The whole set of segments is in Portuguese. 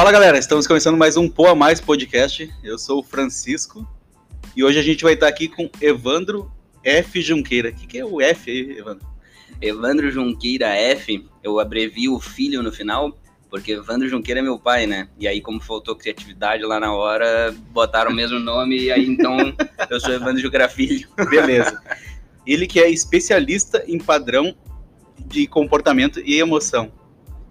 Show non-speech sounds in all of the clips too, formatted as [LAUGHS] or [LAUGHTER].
Fala galera, estamos começando mais um Poa Mais podcast. Eu sou o Francisco e hoje a gente vai estar aqui com Evandro F. Junqueira. O que, que é o F aí, Evandro? Evandro Junqueira F, eu abrevio o filho no final, porque Evandro Junqueira é meu pai, né? E aí, como faltou criatividade lá na hora, botaram o mesmo nome, e aí então eu sou Evandro Junqueira Filho. [LAUGHS] Beleza. Ele que é especialista em padrão de comportamento e emoção.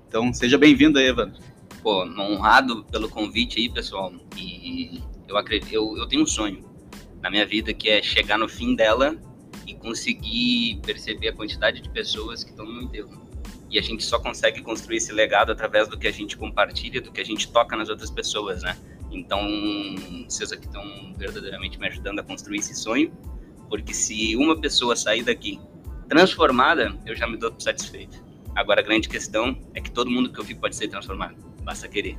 Então, seja bem-vindo aí, Evandro. Pô, honrado pelo convite aí, pessoal. E eu acredito, eu, eu tenho um sonho na minha vida que é chegar no fim dela e conseguir perceber a quantidade de pessoas que estão no enterro. E a gente só consegue construir esse legado através do que a gente compartilha, do que a gente toca nas outras pessoas, né? Então, vocês aqui estão verdadeiramente me ajudando a construir esse sonho, porque se uma pessoa sair daqui transformada, eu já me dou satisfeito. Agora, a grande questão é que todo mundo que eu vi pode ser transformado, basta querer.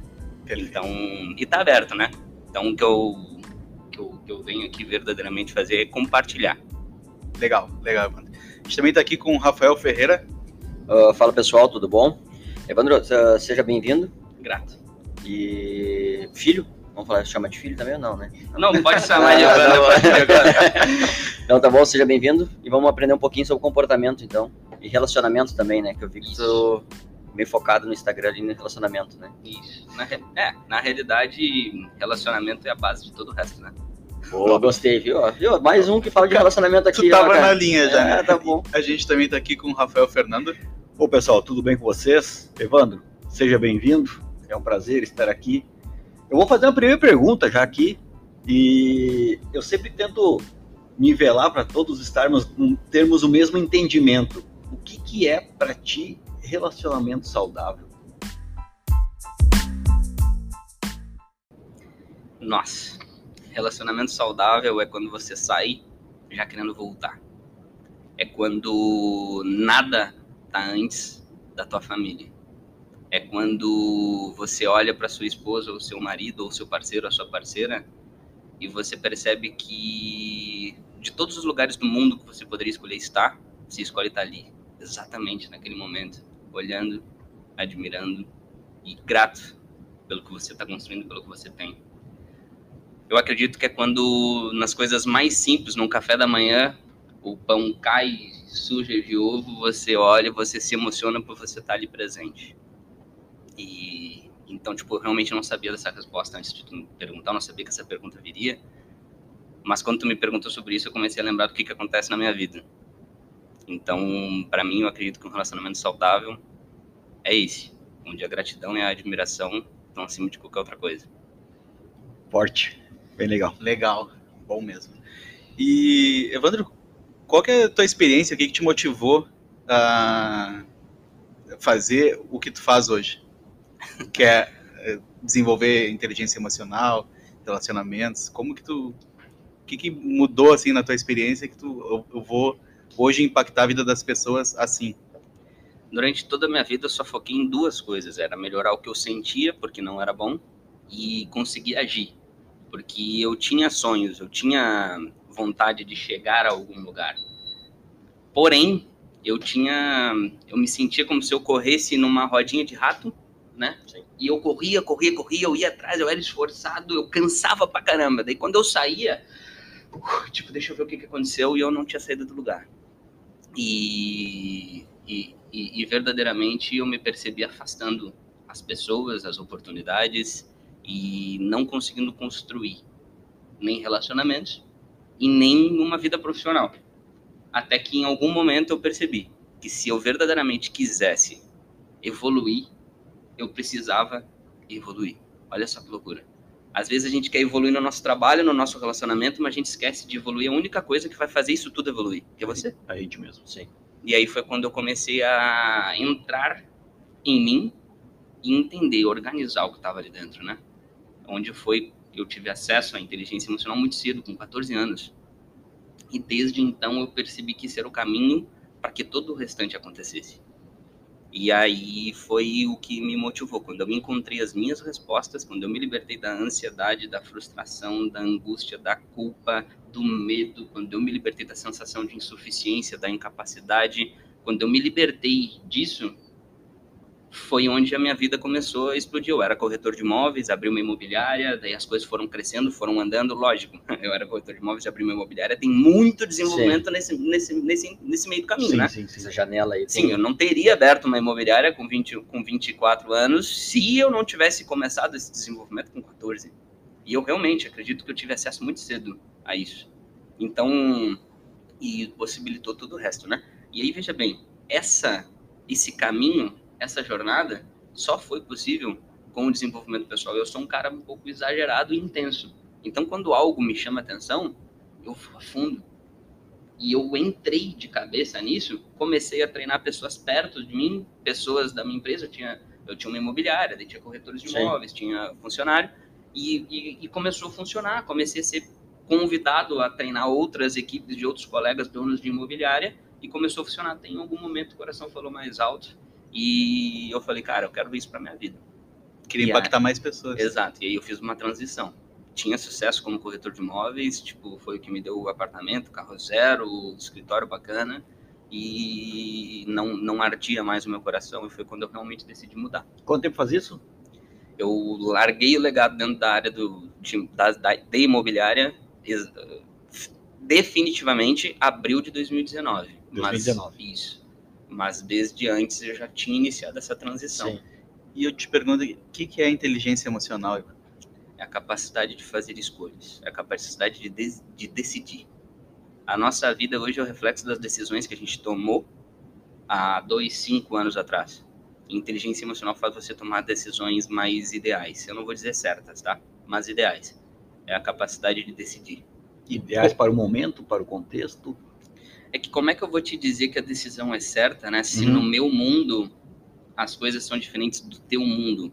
Então, e tá aberto, né? Então, o que eu, que eu, que eu venho aqui verdadeiramente fazer é compartilhar. Legal, legal, Evandro. A gente também está aqui com o Rafael Ferreira. Uh, fala pessoal, tudo bom? Evandro, uh, seja bem-vindo. Grato. E filho? Vamos falar, chama de filho também ou não, né? Não, [LAUGHS] pode chamar de Evandro. [LAUGHS] então tá bom, seja bem-vindo e vamos aprender um pouquinho sobre comportamento então. E relacionamento também, né? Que eu vi que tu meio focado no Instagram ali no relacionamento, né? Isso. Na, é, na realidade, relacionamento é a base de todo o resto, né? Boa, gostei, viu? viu? Mais um que fala de relacionamento aqui. Tu tava ó, na linha já, é, tá bom. A gente também tá aqui com o Rafael Fernando. Ô pessoal, tudo bem com vocês? Evandro, seja bem-vindo. É um prazer estar aqui. Eu vou fazer uma primeira pergunta já aqui. E eu sempre tento nivelar para todos estarmos termos o mesmo entendimento. O que, que é para ti relacionamento saudável? Nossa, relacionamento saudável é quando você sai já querendo voltar. É quando nada tá antes da tua família. É quando você olha para sua esposa ou seu marido ou seu parceiro ou sua parceira e você percebe que de todos os lugares do mundo que você poderia escolher estar, você escolhe estar ali, exatamente naquele momento, olhando, admirando e grato pelo que você está construindo, pelo que você tem. Eu acredito que é quando nas coisas mais simples, num café da manhã, o pão cai suja de ovo, você olha, você se emociona por você estar tá ali presente. E então, tipo, eu realmente não sabia dessa resposta antes de tu me perguntar, eu não sabia que essa pergunta viria. Mas quando tu me perguntou sobre isso, eu comecei a lembrar do que que acontece na minha vida. Então, para mim, eu acredito que um relacionamento saudável é esse, onde a gratidão e a admiração estão acima de qualquer outra coisa. Forte. Bem legal. Legal, bom mesmo. E, Evandro, qual que é a tua experiência, o que, que te motivou a fazer o que tu faz hoje? [LAUGHS] Que é, é desenvolver inteligência emocional, relacionamentos, como que tu... O que, que mudou, assim, na tua experiência que tu... eu, eu vou hoje impactar a vida das pessoas assim? Durante toda a minha vida eu só foquei em duas coisas, era melhorar o que eu sentia, porque não era bom, e conseguir agir porque eu tinha sonhos, eu tinha vontade de chegar a algum lugar. Porém, eu tinha, eu me sentia como se eu corresse numa rodinha de rato, né? Sim. E eu corria, corria, corria, eu ia atrás, eu era esforçado, eu cansava pra caramba. Daí quando eu saía, uh, tipo, deixa eu ver o que, que aconteceu e eu não tinha saído do lugar. E, e, e, verdadeiramente eu me percebi afastando as pessoas, as oportunidades, e não conseguindo construir nem relacionamentos e nem uma vida profissional. Até que em algum momento eu percebi que se eu verdadeiramente quisesse evoluir, eu precisava evoluir. Olha só que loucura. Às vezes a gente quer evoluir no nosso trabalho, no nosso relacionamento, mas a gente esquece de evoluir a única coisa que vai fazer isso tudo evoluir, que é você. A gente mesmo, sim. E aí foi quando eu comecei a entrar em mim e entender, organizar o que estava ali dentro, né? onde foi eu tive acesso à inteligência emocional muito cedo, com 14 anos. E desde então eu percebi que esse era o caminho para que todo o restante acontecesse. E aí foi o que me motivou. Quando eu encontrei as minhas respostas, quando eu me libertei da ansiedade, da frustração, da angústia, da culpa, do medo, quando eu me libertei da sensação de insuficiência, da incapacidade, quando eu me libertei disso, foi onde a minha vida começou a explodir. Eu era corretor de imóveis, abri uma imobiliária, daí as coisas foram crescendo, foram andando, lógico. [LAUGHS] Eu era corretor de imóveis, abri uma imobiliária, tem muito desenvolvimento nesse, nesse, nesse, nesse meio do caminho, sim, né? sim, sim. Essa janela aí. Sim, eu não teria aberto uma imobiliária com, 20, com 24 anos se eu não tivesse começado esse desenvolvimento com 14. E eu realmente acredito que eu tive acesso muito cedo a isso. Então, e possibilitou todo o resto, né? E aí, veja bem, essa, esse caminho, essa jornada, só foi possível com o desenvolvimento pessoal. Eu sou um cara um pouco exagerado e intenso. Então, quando algo me chama atenção, eu afundo. E eu entrei de cabeça nisso, comecei a treinar pessoas perto de mim, pessoas da minha empresa. Eu tinha, eu tinha uma imobiliária, daí tinha corretores de Sim. imóveis, tinha funcionário. E, e, e começou a funcionar. Comecei a ser convidado a treinar outras equipes de outros colegas donos de imobiliária e começou a funcionar. Tem algum momento o coração falou mais alto e eu falei, cara, eu quero isso para minha vida. Queria E impactar mais pessoas. Exato. E aí eu fiz uma transição. Tinha sucesso como corretor de imóveis, tipo, foi o que me deu o apartamento, carro zero, escritório bacana e não não ardia mais o meu coração e foi quando eu realmente decidi mudar. Quanto tempo faz isso? Eu larguei o legado dentro da área do, de, da, da, imobiliária definitivamente abril de 2019. 2019. Mas, isso. Mas desde antes eu já tinha iniciado essa transição. Sim. E eu te pergunto, o que, que é inteligência emocional? Ivan? É a capacidade de fazer escolhas, é a capacidade de, des- de decidir. A nossa vida hoje é o reflexo das decisões que a gente tomou há dois, cinco anos atrás. Inteligência emocional faz você tomar decisões mais ideais. Eu não vou dizer certas, tá? Mas ideais. É a capacidade de decidir. Ideais para o momento, para o contexto. É que como é que eu vou te dizer que a decisão é certa, né? Se Uhum. no meu mundo as coisas são diferentes do teu mundo,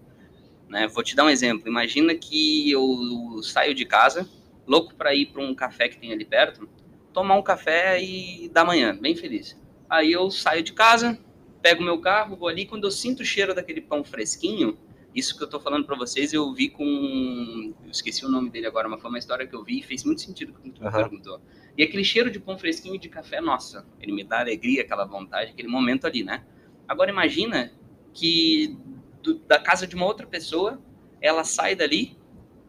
né? Vou te dar um exemplo. Imagina que eu saio de casa, louco para ir para um café que tem ali perto, tomar um café e da manhã, bem feliz. Aí eu saio de casa, pego meu carro, vou ali, quando eu sinto o cheiro daquele pão fresquinho, isso que eu tô falando para vocês, eu vi com, eu esqueci o nome dele agora, mas foi uma história que eu vi e fez muito sentido com o que tu Aham. perguntou. E aquele cheiro de pão fresquinho e de café, nossa, ele me dá alegria, aquela vontade, aquele momento ali, né? Agora imagina que do- da casa de uma outra pessoa, ela sai dali,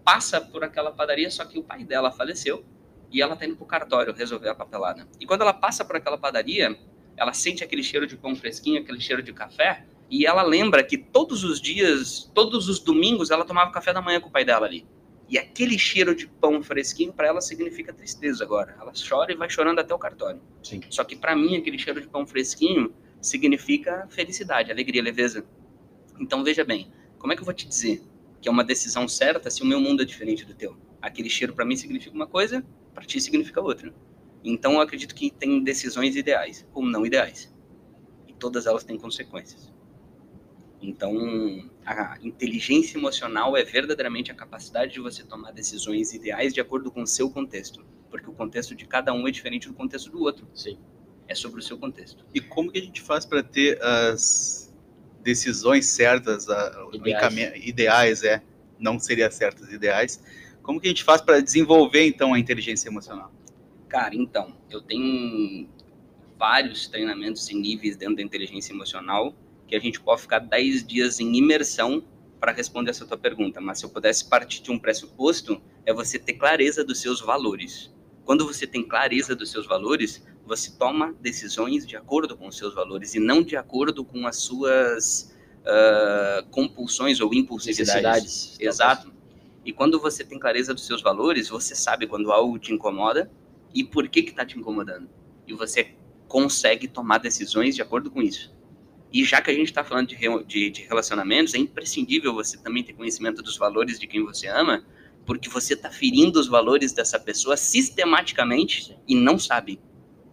passa por aquela padaria, só que o pai dela faleceu e ela tá indo pro cartório resolver a papelada. E quando ela passa por aquela padaria, ela sente aquele cheiro de pão fresquinho, aquele cheiro de café, e ela lembra que todos os dias, todos os domingos, ela tomava café da manhã com o pai dela ali. E aquele cheiro de pão fresquinho para ela significa tristeza agora. Ela chora e vai chorando até o cartório. Sim. Só que para mim aquele cheiro de pão fresquinho significa felicidade, alegria, leveza. Então veja bem, como é que eu vou te dizer que é uma decisão certa se o meu mundo é diferente do teu? Aquele cheiro para mim significa uma coisa, para ti significa outra. Então eu acredito que tem decisões ideais ou não ideais. E todas elas têm consequências. Então, a inteligência emocional é verdadeiramente a capacidade de você tomar decisões ideais de acordo com o seu contexto, porque o contexto de cada um é diferente do contexto do outro. Sim. É sobre o seu contexto. E como que a gente faz para ter as decisões certas, Ideais. ideais, é, não seria certas, ideais. Como que a gente faz para desenvolver então a inteligência emocional? Cara, então, eu tenho vários treinamentos e níveis dentro da inteligência emocional que a gente pode ficar 10 dias em imersão para responder essa tua pergunta. Mas se eu pudesse partir de um pressuposto, é você ter clareza dos seus valores. Quando você tem clareza dos seus valores, você toma decisões de acordo com os seus valores e não de acordo com as suas ah, compulsões ou impulsividades. Exato. E quando você tem clareza dos seus valores, você sabe quando algo te incomoda e por que que tá te incomodando. E você consegue tomar decisões de acordo com isso. E já que a gente está falando de, re- de, de relacionamentos, é imprescindível você também ter conhecimento dos valores de quem você ama, porque você está ferindo os valores dessa pessoa sistematicamente e não sabe.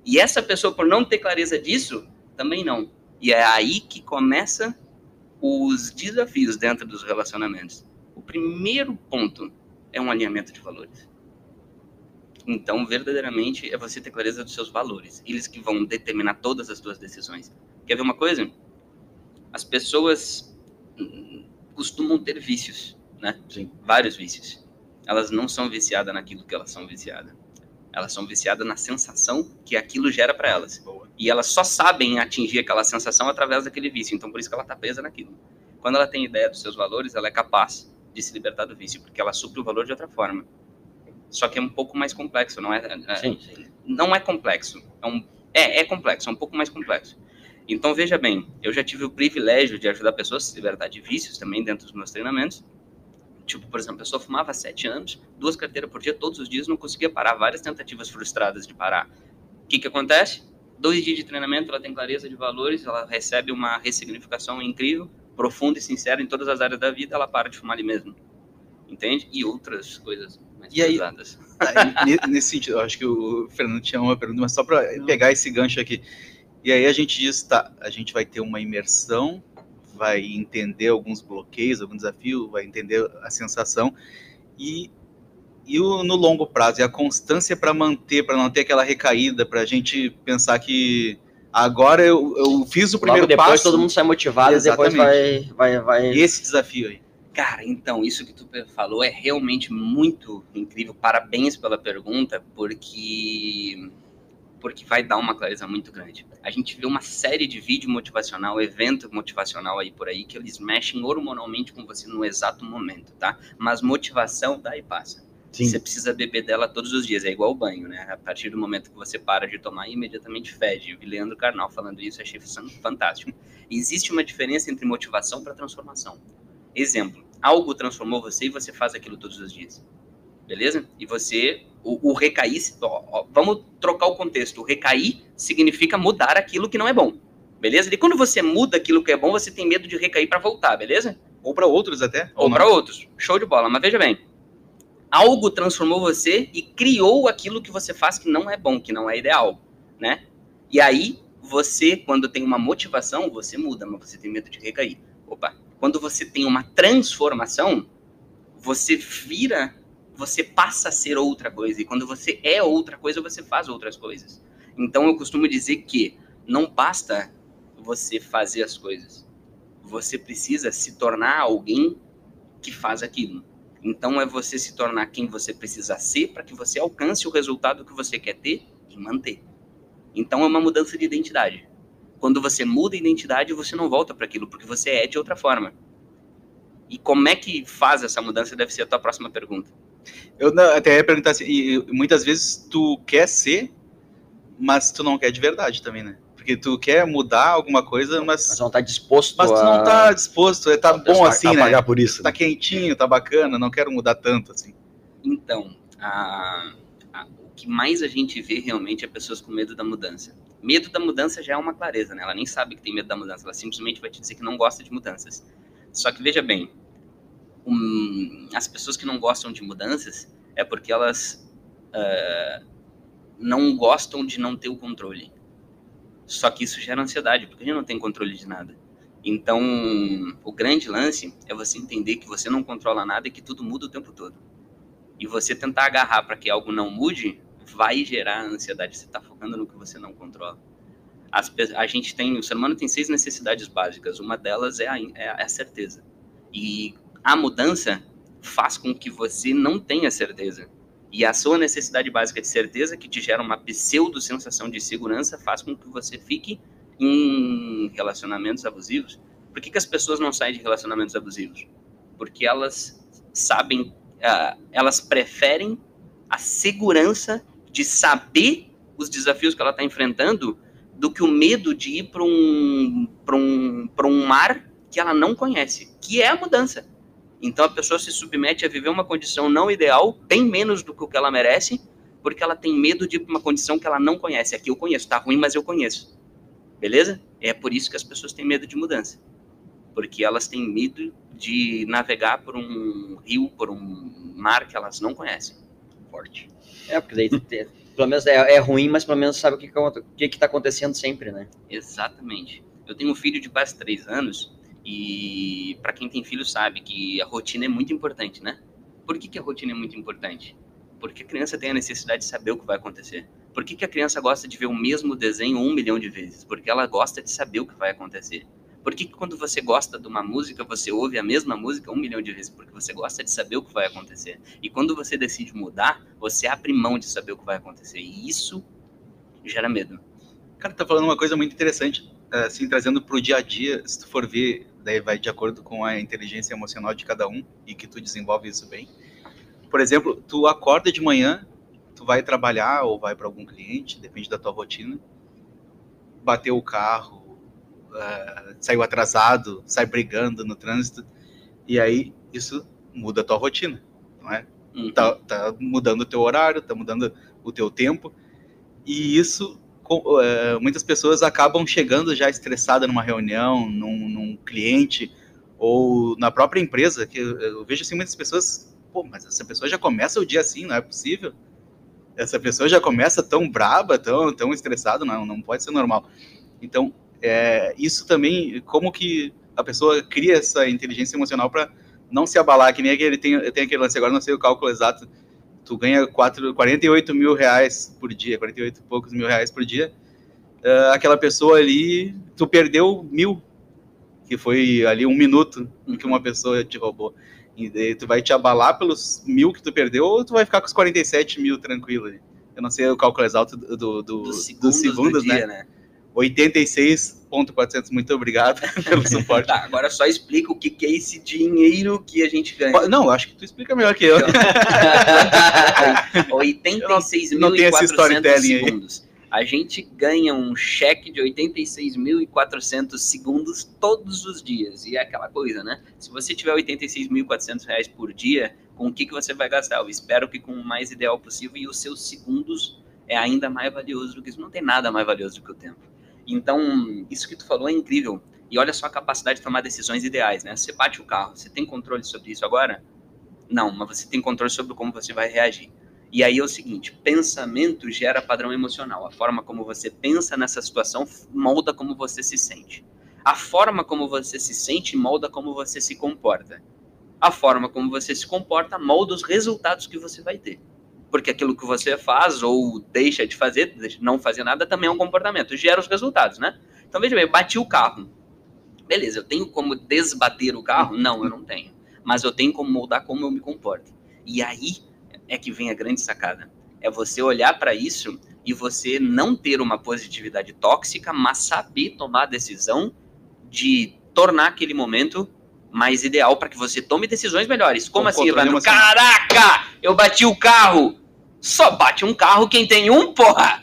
E essa pessoa, por não ter clareza disso, também não. E é aí que começa os desafios dentro dos relacionamentos. O primeiro ponto é um alinhamento de valores. Então, verdadeiramente, é você ter clareza dos seus valores. Eles que vão determinar todas as suas decisões. Quer ver uma coisa? As pessoas hum, costumam ter vícios, né? Sim. Vários vícios. Elas não são viciadas naquilo que elas são viciadas. Elas são viciadas na sensação que aquilo gera para elas. Boa. E elas só sabem atingir aquela sensação através daquele vício. Então, por isso que ela está presa naquilo. Quando ela tem ideia dos seus valores, ela é capaz de se libertar do vício, porque ela supre o valor de outra forma. Só que é um pouco mais complexo, não é? é- Sim, sim. Não é complexo. É, um, é, é complexo, é um pouco mais complexo. Então, veja bem, eu já tive o privilégio de ajudar pessoas a se libertar de vícios também dentro dos meus treinamentos. Tipo, por exemplo, a pessoa fumava há sete anos, duas carteiras por dia, todos os dias, não conseguia parar, várias tentativas frustradas de parar. O que, que acontece? Dois dias de treinamento, ela tem clareza de valores, ela recebe uma ressignificação incrível, profunda e sincera em todas as áreas da vida, ela para de fumar ali mesmo. Entende? E outras coisas mais E aí- pesadas. Aí, ne- nesse sentido, eu acho que o Fernando tinha uma pergunta, mas só para pegar esse gancho aqui. E aí a gente diz, tá, a gente vai ter uma imersão, vai entender alguns bloqueios, algum desafio, vai entender a sensação e, e o, no longo prazo, e a constância para manter, para não ter aquela recaída, para a gente pensar que agora eu, eu fiz o primeiro Logo depois passo todo mundo sai motivado e depois vai, vai, vai. e esse desafio aí. Cara, então, isso que tu falou é realmente muito incrível. Parabéns pela pergunta, porque porque vai dar uma clareza muito grande. A gente vê uma série de vídeo motivacional, evento motivacional aí por aí, que eles mexem hormonalmente com você no exato momento, tá? Mas motivação dá e passa. Sim. Você precisa beber dela todos os dias, é igual o banho, né? A partir do momento que você para de tomar, imediatamente fede. Eu vi Leandro Carnal falando isso, achei fantástico. Existe uma diferença entre motivação para transformação. Exemplo, algo transformou você e você faz aquilo todos os dias. Beleza? E você, o, o recair, ó, ó, vamos trocar o contexto. O recair significa mudar aquilo que não é bom. Beleza? E quando você muda aquilo que é bom, você tem medo de recair para voltar, beleza? Ou para outros até. Ou não. para outros. Show de bola. Mas veja bem, algo transformou você e criou aquilo que você faz que não é bom, que não é ideal, né? E aí, você, quando tem uma motivação, você muda, mas você tem medo de recair. Opa. Quando você tem uma transformação, você vira, você passa a ser outra coisa. E quando você é outra coisa, você faz outras coisas. Então, eu costumo dizer que não basta você fazer as coisas. Você precisa se tornar alguém que faz aquilo. Então é você se tornar quem você precisa ser para que você alcance o resultado que você quer ter e manter. Então é uma mudança de identidade. Quando você muda a identidade, você não volta para aquilo, porque você é de outra forma. E como é que faz essa mudança deve ser a tua próxima pergunta. Eu não- até ia perguntar assim, e, e muitas vezes tu quer ser, mas tu não quer de verdade também, né? Porque tu quer mudar alguma coisa, Mas mas, não tá disposto mas tu não tá disposto, é, tá bom assim, a né? pagar por isso. Tá quentinho, tá bacana, não quero mudar tanto, assim. Então, a- a- o que mais a gente vê realmente é pessoas com medo da mudança. Medo da mudança já é uma clareza, né? Ela nem sabe que tem medo da mudança, ela simplesmente vai te dizer que não gosta de mudanças. Só que veja bem, um, as pessoas que não gostam de mudanças é porque elas ah, não gostam de não ter o controle. Só que isso gera ansiedade, porque a gente não tem controle de nada. Então, o grande lance é você entender que você não controla nada e que tudo muda o tempo todo. E você tentar agarrar para que algo não mude, vai gerar ansiedade. Você está focando no que você não controla. As a gente tem, o ser humano tem seis necessidades básicas. Uma delas é a- é a certeza. E a mudança faz com que você não tenha certeza. E a sua necessidade básica de certeza, que te gera uma pseudo sensação de segurança, faz com que você fique em relacionamentos abusivos. Por que, que as pessoas não saem de relacionamentos abusivos? Porque elas sabem, ah, elas preferem a segurança de saber os desafios que ela está enfrentando do que o medo de ir para um, um, um mar que ela não conhece, que é a mudança. Então a pessoa se submete a viver uma condição não ideal, bem menos do que o que ela merece, porque ela tem medo de uma condição que ela não conhece. Aqui eu conheço, tá ruim, mas eu conheço. Beleza? É por isso que as pessoas têm medo de mudança. Porque elas têm medo de navegar por um rio, por um mar que elas não conhecem. Forte. É, porque daí pelo menos é, é ruim, mas pelo menos sabe o que, que, o que, que tá acontecendo sempre, né? Exatamente. Eu tenho um filho de quase três anos e para quem tem filho sabe que a rotina é muito importante, né? Por que, que a rotina é muito importante? Porque a criança tem a necessidade de saber o que vai acontecer. Por que, que a criança gosta de ver o mesmo desenho um milhão de vezes? Porque ela gosta de saber o que vai acontecer. Por que, que quando você gosta de uma música, você ouve a mesma música um milhão de vezes? Porque você gosta de saber o que vai acontecer. E quando você decide mudar, você abre mão de saber o que vai acontecer. E isso gera medo. Cara, tá falando uma coisa muito interessante, assim, trazendo pro dia a dia, se tu for ver, daí vai de acordo com a inteligência emocional de cada um e que tu desenvolve isso bem. Por exemplo, tu acorda de manhã, tu vai trabalhar ou vai para algum cliente, depende da tua rotina, bateu o carro, uh, saiu atrasado, sai brigando no trânsito, e aí isso muda a tua rotina, não é? Uhum. Tá, tá mudando o teu horário, tá mudando o teu tempo, e isso co- eh, muitas pessoas acabam chegando já estressada numa reunião, num, num cliente ou na própria empresa, que eu, eu vejo assim muitas pessoas, pô, mas essa pessoa já começa o dia assim, não é possível. Essa pessoa já começa tão braba, tão, tão estressada, não, não pode ser normal. Então, é, isso também, como que a pessoa cria essa inteligência emocional para não se abalar, que nem aquele, tem, tem aquele lance, agora não sei o cálculo exato, tu ganha quatro, 48 mil reais por dia, 48 e poucos mil reais por dia, uh, aquela pessoa ali, tu perdeu mil, que foi ali um minuto que uma pessoa te roubou. E tu vai te abalar pelos mil que tu perdeu ou tu vai ficar com os 47 mil tranquilo ali? Eu não sei o cálculo exato do, do, do, dos segundos, dos segundos do dia, né? né? 86 ponto400, muito obrigado [LAUGHS] pelo [LAUGHS] suporte. tá, agora só explica o que, que é esse dinheiro que a gente ganha. Não, acho que tu explica melhor que eu. 86.400 [LAUGHS] segundos. A gente ganha um cheque de 86.400 segundos todos os dias. E é aquela coisa, né? Se você tiver 86.400 reais por dia, com o que, que você vai gastar? Eu espero que com o mais ideal possível e os seus segundos é ainda mais valioso do que isso. Não tem nada mais valioso do que o tempo. Então, isso que tu falou é incrível. E olha só a capacidade de tomar decisões ideais, né? Você bate o carro, você tem controle sobre isso agora? Não, mas você tem controle sobre como você vai reagir. E aí é o seguinte, pensamento gera padrão emocional. A forma como você pensa nessa situação molda como você se sente. A forma como você se sente molda como você se comporta. A forma como você se comporta molda os resultados que você vai ter. Porque aquilo que você faz ou deixa de fazer, não fazer nada, também é um comportamento. Gera os resultados, né? Então veja bem, bati o carro. Beleza, eu tenho como desbater o carro? Não, eu não tenho. Mas eu tenho como moldar como eu me comporto. E aí é que vem a grande sacada. É você olhar para isso e você não ter uma positividade tóxica, mas saber tomar a decisão de tornar aquele momento mais ideal para que você tome decisões melhores. Como Com assim, Evandro? Caraca! Eu bati o carro! Só bate um carro quem tem um, porra!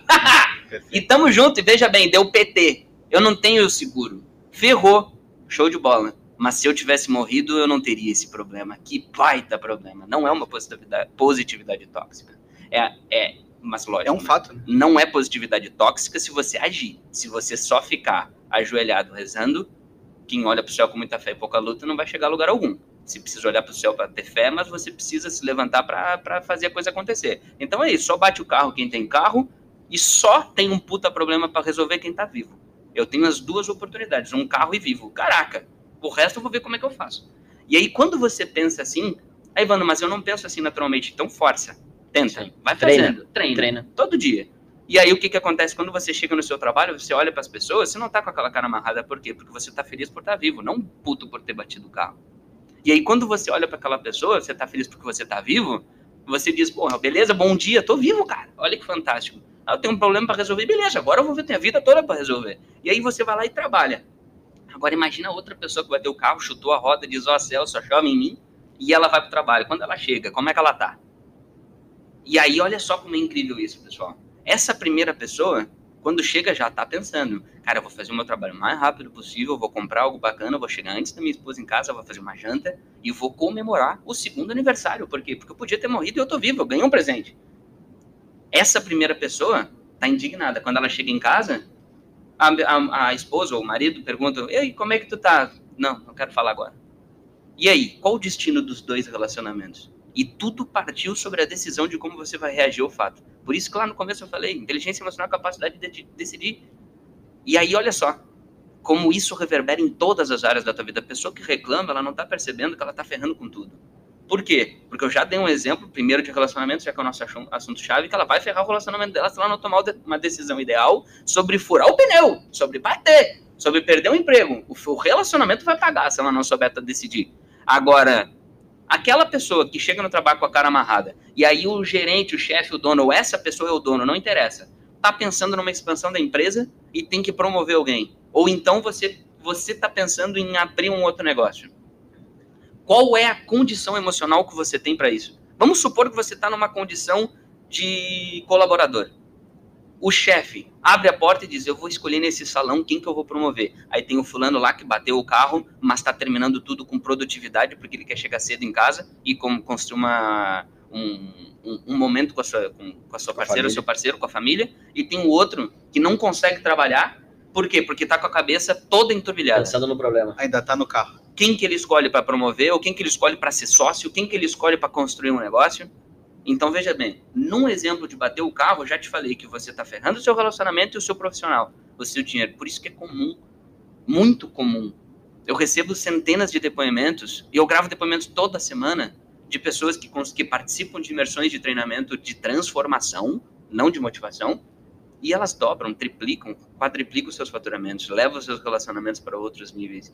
E tamo junto, e veja bem, deu PT. Eu não tenho o seguro. Ferrou. Show de bola. Mas se eu tivesse morrido, eu não teria esse problema. Que baita problema. Não é uma positividade, positividade tóxica. É, é, mas lógico. É um né? fato, né? Não é positividade tóxica se você agir. Se você só ficar ajoelhado rezando, quem olha pro céu com muita fé e pouca luta não vai chegar a lugar algum. Você precisa olhar pro céu para ter fé, mas você precisa se levantar para fazer a coisa acontecer. Então é isso, só bate o carro quem tem carro e só tem um puta problema para resolver quem tá vivo. Eu tenho as duas oportunidades, um carro e vivo. Caraca, o resto eu vou ver como é que eu faço. E aí quando você pensa assim, aí Vando, mas eu não penso assim naturalmente, então força, tenta, Sim. vai Treina. fazendo, treina, Treina. todo dia. E aí o que que acontece quando você chega no seu trabalho, você olha para as pessoas, você não tá com aquela cara amarrada, por quê? Porque você tá feliz por estar vivo, não puto por ter batido o carro. E aí quando você olha para aquela pessoa, você tá feliz porque você tá vivo, você diz, porra, beleza, bom dia, tô vivo, cara. Olha que fantástico. Ah, eu tenho um problema para resolver, beleza, agora eu vou ver, tenho a vida toda para resolver. E aí você vai lá e trabalha. Agora imagina outra pessoa que bateu o carro, chutou a roda, diz, ó céu, só chove em mim, e ela vai pro trabalho. Quando ela chega, como é que ela tá? E aí olha só como é incrível isso, pessoal. Essa primeira pessoa, quando chega, já tá pensando, cara, eu vou fazer o meu trabalho o mais rápido possível, vou comprar algo bacana, vou chegar antes da minha esposa em casa, vou fazer uma janta e vou comemorar o segundo aniversário. Por quê? Porque eu podia ter morrido e eu tô vivo, eu ganhei um presente. Essa primeira pessoa tá indignada. Quando ela chega em casa, a, a, a esposa ou o marido pergunta, e aí, como é que tu tá? Não, não quero falar agora. E aí, qual o destino dos dois relacionamentos? E tudo partiu sobre a decisão de como você vai reagir ao fato. Por isso que lá no começo eu falei, inteligência emocional é a capacidade de, de decidir. E aí, olha só, como isso reverbera em todas as áreas da tua vida. A pessoa que reclama, ela não está percebendo que ela está ferrando com tudo. Por quê? Porque eu já dei um exemplo, primeiro de relacionamento, já que é o nosso assunto-chave, que ela vai ferrar o relacionamento dela se ela não tomar uma decisão ideal sobre furar o pneu, sobre bater, sobre perder o emprego. O relacionamento vai pagar se ela não souber decidir. Agora, aquela pessoa que chega no trabalho com a cara amarrada, e aí o gerente, o chefe, o dono, ou essa pessoa é o dono, não interessa, tá pensando numa expansão da empresa e tem que promover alguém. Ou então você você está pensando em abrir um outro negócio. Qual é a condição emocional que você tem para isso? Vamos supor que você está numa condição de colaborador. O chefe abre a porta e diz: Eu vou escolher nesse salão quem que eu vou promover. Aí tem o fulano lá que bateu o carro, mas está terminando tudo com produtividade porque ele quer chegar cedo em casa e construir uma, um, um, um, momento com a sua, com, com a sua parceira, seu parceiro, com a família. E tem o outro que não consegue trabalhar. Por quê? Porque está com a cabeça toda enturbilhada. Pensando no problema. Ainda está no carro. Quem que ele escolhe para promover, ou quem que ele escolhe para ser sócio, quem que ele escolhe para construir um negócio. Então, veja bem, num exemplo de bater o carro, eu já te falei que você está ferrando o seu relacionamento e o seu profissional, o seu dinheiro. Por isso que é comum, muito comum. Eu recebo centenas de depoimentos, e eu gravo depoimentos toda semana, de pessoas que, que participam de imersões de treinamento de transformação, não de motivação, e elas dobram, triplicam, quadriplicam seus faturamentos, levam seus relacionamentos para outros níveis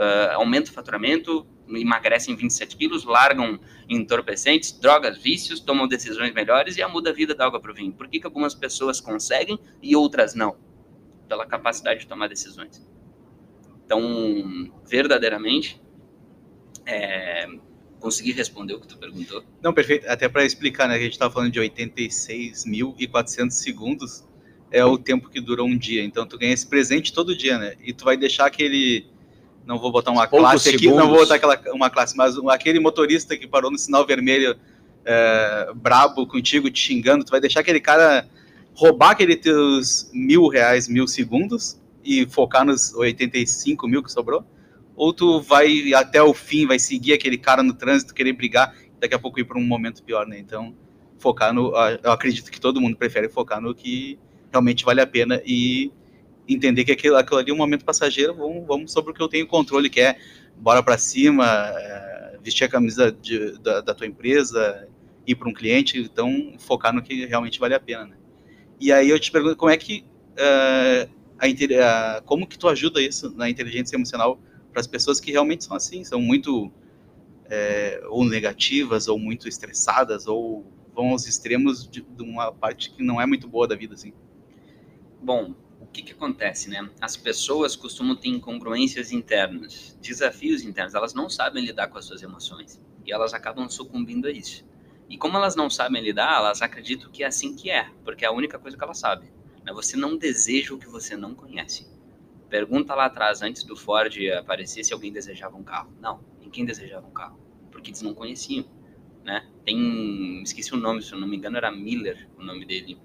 uh, aumenta o faturamento, emagrecem 27 quilos, largam entorpecentes, drogas, vícios, tomam decisões melhores e muda a vida da água para o vinho. Por que, que algumas pessoas conseguem e outras não? Pela capacidade de tomar decisões. Então, verdadeiramente, é, consegui responder o que tu perguntou? Não, perfeito. Até para explicar, né, a gente estava falando de 86.400 segundos, é o tempo que dura um dia. Então, tu ganha esse presente todo dia, né? E tu vai deixar aquele não vou botar uma Poucos classe segundos. aqui, não vou botar aquela, uma classe, mas aquele motorista que parou no sinal vermelho é, brabo contigo, te xingando, tu vai deixar aquele cara roubar aquele teus mil reais, mil segundos e focar nos 85 mil que sobrou? Ou tu vai até o fim, vai seguir aquele cara no trânsito, querer brigar, daqui a pouco ir para um momento pior, né? Então, focar no. Eu acredito que todo mundo prefere focar no que realmente vale a pena e entender que aquilo, aquilo ali é um momento passageiro, vamos, vamos sobre o que eu tenho controle, que é bora para cima, é, vestir a camisa de, da, da, tua empresa, ir para um cliente, então focar no que realmente vale a pena. Né? E aí eu te pergunto, como é que uh, a, a, como que tu ajuda isso na inteligência emocional para as pessoas que realmente são assim, são muito é, ou negativas, ou muito estressadas, ou vão aos extremos de, de uma parte que não é muito boa da vida, assim? Bom, que, que acontece, né? As pessoas costumam ter incongruências internas, desafios internos, elas não sabem lidar com as suas emoções e elas acabam sucumbindo a isso. E como elas não sabem lidar, elas acreditam que é assim que é, porque é a única coisa que elas sabem. Né? Você não deseja o que você não conhece. Pergunta lá atrás, antes do Ford aparecer, se alguém desejava um carro. Não, ninguém desejava um carro, porque eles não conheciam. Né? Tem, esqueci o nome, se eu não me engano era Miller, o nome dele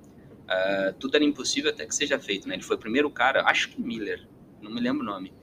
Uh, tudo era impossível até que seja feito, né? Ele foi o primeiro cara, acho que Miller, não me lembro o nome.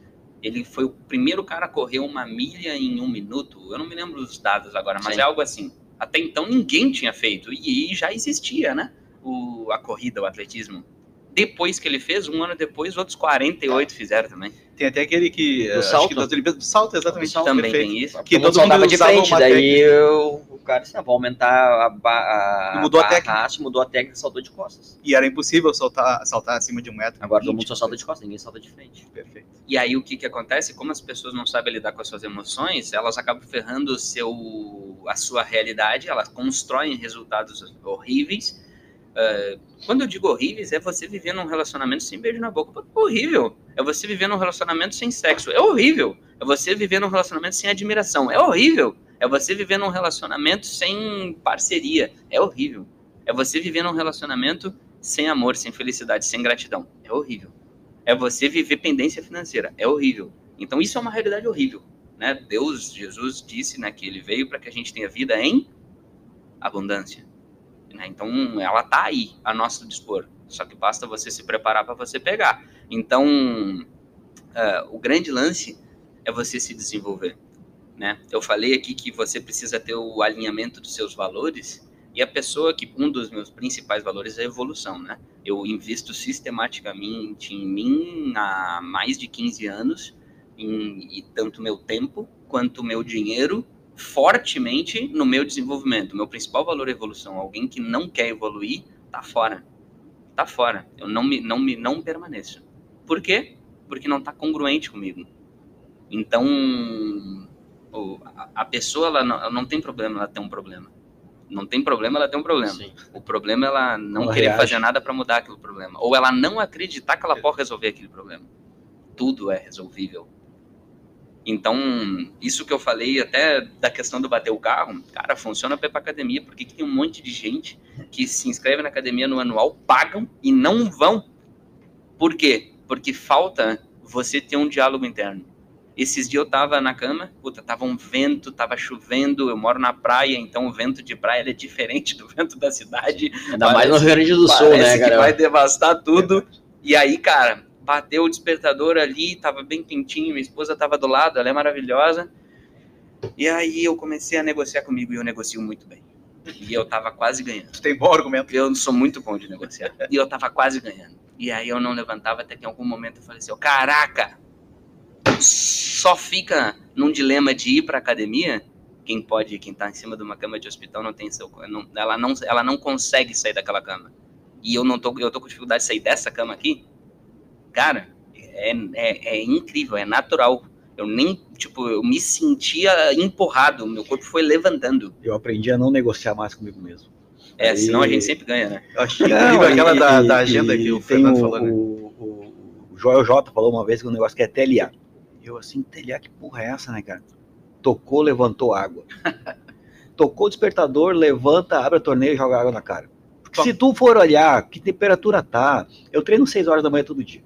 Ele foi o primeiro cara a correr uma milha em um minuto. Eu não me lembro os dados agora, mas Sim. é algo assim. Até então ninguém tinha feito e, já existia, né? O, a corrida, o atletismo. Depois que ele fez, um ano depois, outros 48 fizeram também. Tem até aquele que. Do salto. Que do salto, exatamente. salto, também perfeito. tem isso. Que todo mundo de frente, daí eu, o cara disse, ah, vou aumentar a, a, mudou a, a técnica. mudou a técnica, saltou de costas. E era impossível saltar, saltar acima de um metro. Agora todo mundo só salta de costas, ninguém salta de frente. Perfeito. E aí o que que acontece? Como as pessoas não sabem lidar com as suas emoções, elas acabam ferrando o seu, a sua realidade, elas constroem resultados horríveis Uh, quando eu digo horríveis, é você viver num relacionamento sem beijo na boca. Horrível. É você viver num relacionamento sem sexo. É horrível. É você viver num relacionamento sem admiração. É horrível. É você viver num relacionamento sem parceria. É horrível. É você viver num relacionamento sem amor, sem felicidade, sem gratidão. É horrível. É você viver pendência financeira. É horrível. Então isso é uma realidade horrível. Né? Deus, Jesus disse né, que ele veio para que a gente tenha vida em abundância. Né? Então, ela está aí, a nosso dispor. Só que basta você se preparar para você pegar. Então, uh, o grande lance é você se desenvolver. Né? Eu falei aqui que você precisa ter o alinhamento dos seus valores e a pessoa que um dos meus principais valores é a evolução, né? Eu invisto sistematicamente em mim há mais de 15 anos, em, e tanto meu tempo quanto meu dinheiro fortemente no meu desenvolvimento. Meu principal valor é evolução. Alguém que não quer evoluir, tá fora. Tá fora. Eu não me não me não permaneço. Por quê? porque não está congruente comigo. Então, o- a- a pessoa ela não, ela não tem problema ela ter um problema. Não tem problema ela ter um problema. Sim. O problema é ela não Ela querer reage. fazer nada para mudar aquele problema. Ou ela não acreditar que ela pode resolver aquele problema. Tudo é resolvível. Então, isso que eu falei até da questão do bater o carro, cara, funciona para academia. Por que, que tem um monte de gente que se inscreve na academia no anual, pagam e não vão? Por quê? Porque falta você ter um diálogo interno. Esses dias eu tava na cama, puta, tava um vento, tava chovendo, eu moro na praia, então o vento de praia é diferente [LAUGHS] do vento da cidade. Ainda mais no Parece- Rio Grande do Sul, Parece né, que cara? vai devastar tudo. E aí, cara, bateu o despertador ali, tava bem quentinho, minha esposa tava do lado, ela é maravilhosa. E aí eu comecei a negociar comigo e eu negocio muito bem. E eu tava quase ganhando. Tu tem bom argumento. Eu sou muito bom de negociar. E eu tava quase ganhando. E aí eu não levantava até que em algum momento eu falei assim, "Ô, caraca, só fica num dilema de ir pra academia quem pode, quem tá em cima de uma cama de hospital não tem seu, não- ela não, ela não consegue sair daquela cama. E eu não tô, eu tô com dificuldade de sair dessa cama aqui. Cara, é, é, é incrível, é natural. Eu nem, tipo, eu me sentia empurrado, meu corpo foi levantando. Eu aprendi a não negociar mais comigo mesmo. É, Aí- senão a gente sempre ganha, né? Eu achei incrível aquela da, da agenda que o Fernando o, falou, né? O, o, o Joel J falou uma vez que o negócio que é TLA. Eu assim, TLA, que porra é essa, né, cara? Tocou, levantou água. [LAUGHS] Tocou o despertador, levanta, abre a torneira e joga água na cara. Porque Bom. se tu for olhar que temperatura tá, eu treino 6 horas da manhã todo dia.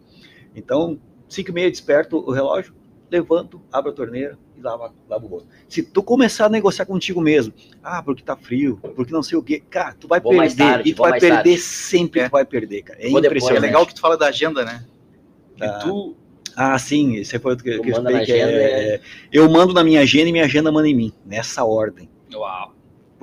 Então, 5 e meia desperto o relógio, levanto, abro a torneira e lavo, lavo o rosto. Se tu começar a negociar contigo mesmo, ah, porque tá frio, porque não sei o quê, cara, tu vai Vou perder. tarde, e tu vai perder tarde. sempre, É. tu vai perder, cara. É Vou depois, É legal que tu fala da agenda, né? Que Ah. tu Ah, sim, esse foi o que, que eu na expliquei. agenda, é, Eu mando na minha agenda e minha agenda manda em mim, nessa ordem. Uau.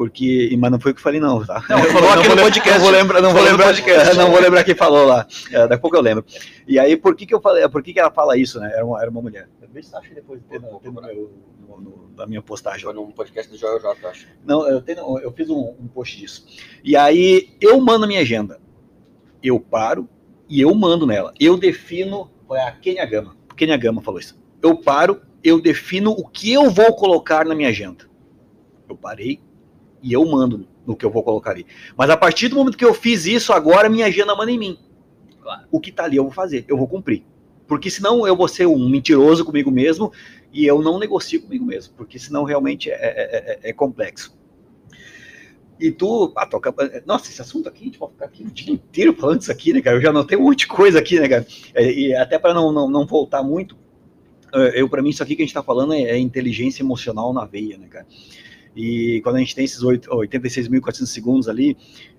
Porque, mas não foi o que eu falei, não, tá? Não, [LAUGHS] falou aqui no podcast. Não vou lembrar, não vou lembrar, podcast. [LAUGHS] não vou lembrar quem falou lá. É, daqui a pouco eu lembro. E aí, por que que eu falei, por que que ela fala isso, né? Era uma, era uma mulher. Vê se acha depois tem no, tem no meu- no- no- na minha postagem. Foi num podcast do Joel J, acho. Não, eu, tenho, eu fiz um, um post disso. E aí eu mando minha agenda. Eu paro e eu mando nela. Eu defino. Foi a Kenya Gama. Kenya Gama falou isso. Eu paro, eu defino o que eu vou colocar na minha agenda. Eu parei e eu mando no que eu vou colocar ali. Mas a partir do momento que eu fiz isso, agora minha agenda manda em mim. Claro. O que tá ali eu vou fazer, eu vou cumprir. Porque senão eu vou ser um mentiroso comigo mesmo e eu não negocio comigo mesmo. Porque senão realmente é- é- é- é complexo. E tu, ah, toca, nossa, esse assunto aqui, a gente pode ficar aqui o dia inteiro falando disso aqui, né, cara? Eu já notei um monte de coisa aqui, né, cara? É, E até para não, não, não voltar muito, é, eu para mim isso aqui que a gente tá falando é, é inteligência emocional na veia, né, cara? E quando a gente tem esses oito- 86.400 segundos ali,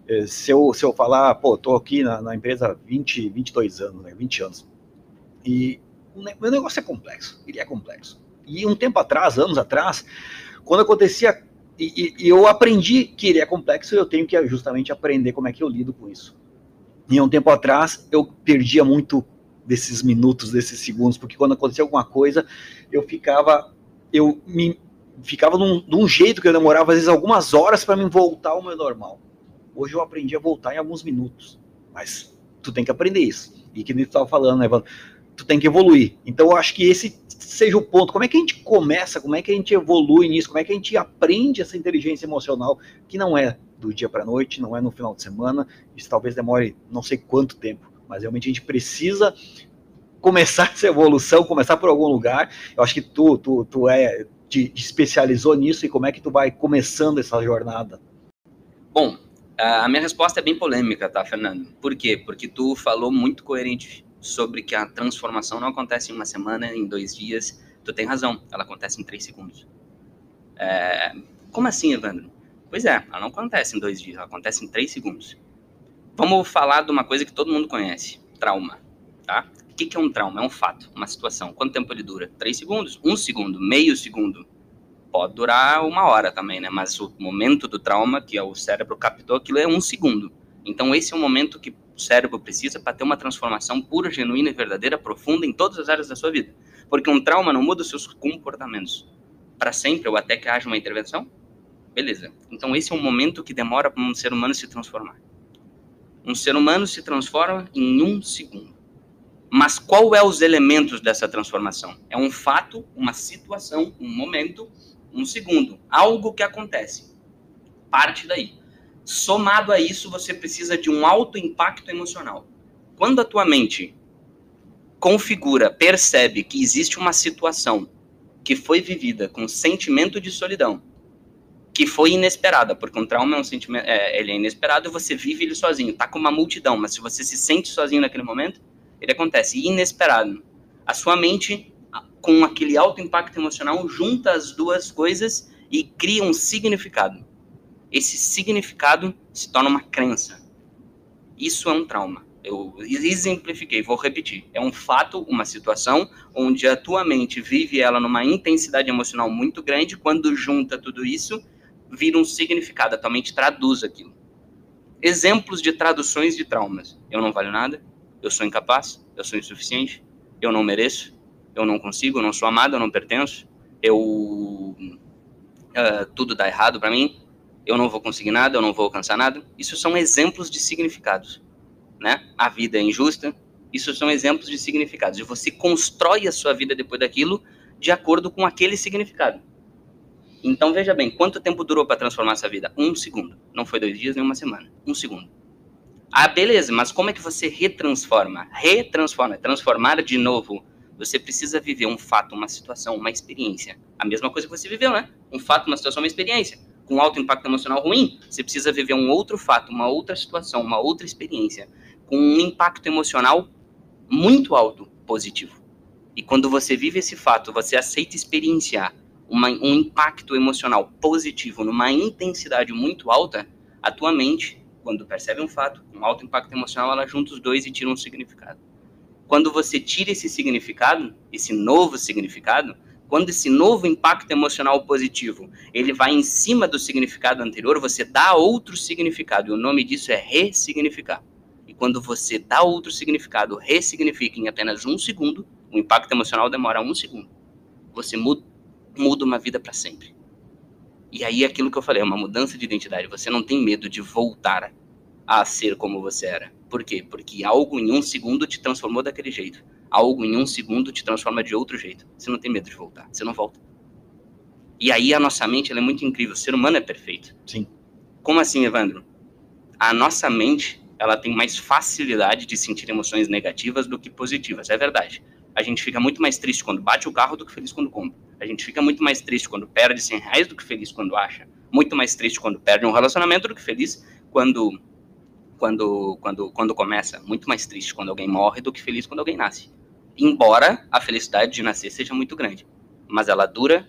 é, se eu, se eu falar, pô, tô aqui na, na empresa há 20, 22 anos, né, 20 anos, e meu negócio é complexo, ele é complexo. E um tempo atrás, anos atrás, quando acontecia e, e- eu aprendi que ele é complexo, eu tenho que justamente aprender como é que eu lido com isso. E um tempo atrás, eu perdia muito desses minutos, desses segundos, porque quando acontecia alguma coisa, eu ficava, eu me ficava num, um jeito que eu demorava às vezes algumas horas para me voltar ao meu normal. Hoje eu aprendi a voltar em alguns minutos, mas tu tem que aprender isso. E que nem tu estava falando, né, Evandro? Tu tem que evoluir. Então eu acho que esse seja o ponto. Como é que a gente começa? Como é que a gente evolui nisso? Como é que a gente aprende essa inteligência emocional que não é do dia para noite, não é no final de semana. Isso talvez demore não sei quanto tempo, mas realmente a gente precisa começar [LAUGHS] essa evolução, começar por algum lugar. Eu acho que tu, tu, tu é te especializou nisso e como é que tu vai começando essa jornada? Bom, a minha resposta é bem polêmica, tá, Fernando? Por quê? Porque tu falou muito coerente sobre que a transformação não acontece em uma semana, em dois dias. Tu tem razão, ela acontece em três segundos. É, Como assim, Evandro? Pois é, ela não acontece em dois dias, ela acontece em três segundos. Vamos falar de uma coisa que todo mundo conhece: trauma, tá? O que que é um trauma? É um fato, uma situação. Quanto tempo ele dura? Três segundos? Um segundo? Meio segundo? Pode durar uma hora também, né? Mas o momento do trauma, que é o cérebro captou aquilo, é um segundo. Então esse é o momento que o cérebro precisa para ter uma transformação pura, genuína e verdadeira, profunda em todas as áreas da sua vida. Porque um trauma não muda os seus comportamentos para sempre ou até que haja uma intervenção. Beleza. Então esse é um momento que demora para um ser humano se transformar. Um ser humano se transforma em um segundo. Mas qual é os elementos dessa transformação? É um fato, uma situação, um momento, um segundo, algo que acontece. Parte daí. Somado a isso, você precisa de um alto impacto emocional. Quando a tua mente configura, percebe que existe uma situação que foi vivida com sentimento de solidão, que foi inesperada, porque um trauma é um sentimento, é, ele é inesperado você vive ele sozinho, tá com uma multidão, mas se você se sente sozinho naquele momento, ele acontece inesperado. A sua mente, com aquele alto impacto emocional, junta as duas coisas e cria um significado. Esse significado se torna uma crença. Isso é um trauma. Eu exemplifiquei, vou repetir. É um fato, uma situação onde a tua mente vive ela numa intensidade emocional muito grande. Quando junta tudo isso, vira um significado. A tua mente traduz aquilo. Exemplos de traduções de traumas. Eu não valho nada. Eu sou incapaz. Eu sou insuficiente. Eu não mereço. Eu não consigo. Eu não sou amado. Eu não pertenço. Eu uh, tudo dá errado para mim. Eu não vou conseguir nada. Eu não vou alcançar nada. Isso são exemplos de significados né? A vida é injusta. Isso são exemplos de significados. E você constrói a sua vida depois daquilo de acordo com aquele significado. Então veja bem, quanto tempo durou para transformar essa vida? Um segundo. Não foi dois dias nem uma semana. Um segundo. Ah, beleza, mas como é que você retransforma? Retransforma, transformar de novo. Você precisa viver um fato, uma situação, uma experiência. A mesma coisa que você viveu, né? Um fato, uma situação, uma experiência. Com alto impacto emocional ruim, você precisa viver um outro fato, uma outra situação, uma outra experiência com um impacto emocional muito alto positivo. E quando você vive esse fato, você aceita experienciar uma, um impacto emocional positivo numa intensidade muito alta, a tua mente, quando percebe um fato com alto impacto emocional, ela junta os dois e tira um significado. Quando você tira esse significado, esse novo significado, quando esse novo impacto emocional positivo ele vai em cima do significado anterior, você dá outro significado. E o nome disso é ressignificar. E quando você dá outro significado, ressignifica em apenas um segundo, o impacto emocional demora um segundo. Você muda, muda uma vida para sempre. E aí aquilo que eu falei, é uma mudança de identidade. Você não tem medo de voltar a ser como você era. Por quê? Porque algo em um segundo te transformou daquele jeito. Algo em um segundo te transforma de outro jeito. Você não tem medo de voltar. Você não volta. E aí a nossa mente é muito incrível. O ser humano é perfeito. Sim. Como assim, Evandro? A nossa mente ela tem mais facilidade de sentir emoções negativas do que positivas. É verdade. A gente fica muito mais triste quando bate o carro do que feliz quando compra. A gente fica muito mais triste quando perde 100 reais do que feliz quando acha. Muito mais triste quando perde um relacionamento do que feliz quando, quando, quando, quando começa. Muito mais triste quando alguém morre do que feliz quando alguém nasce. Embora a felicidade de nascer seja muito grande. Mas ela dura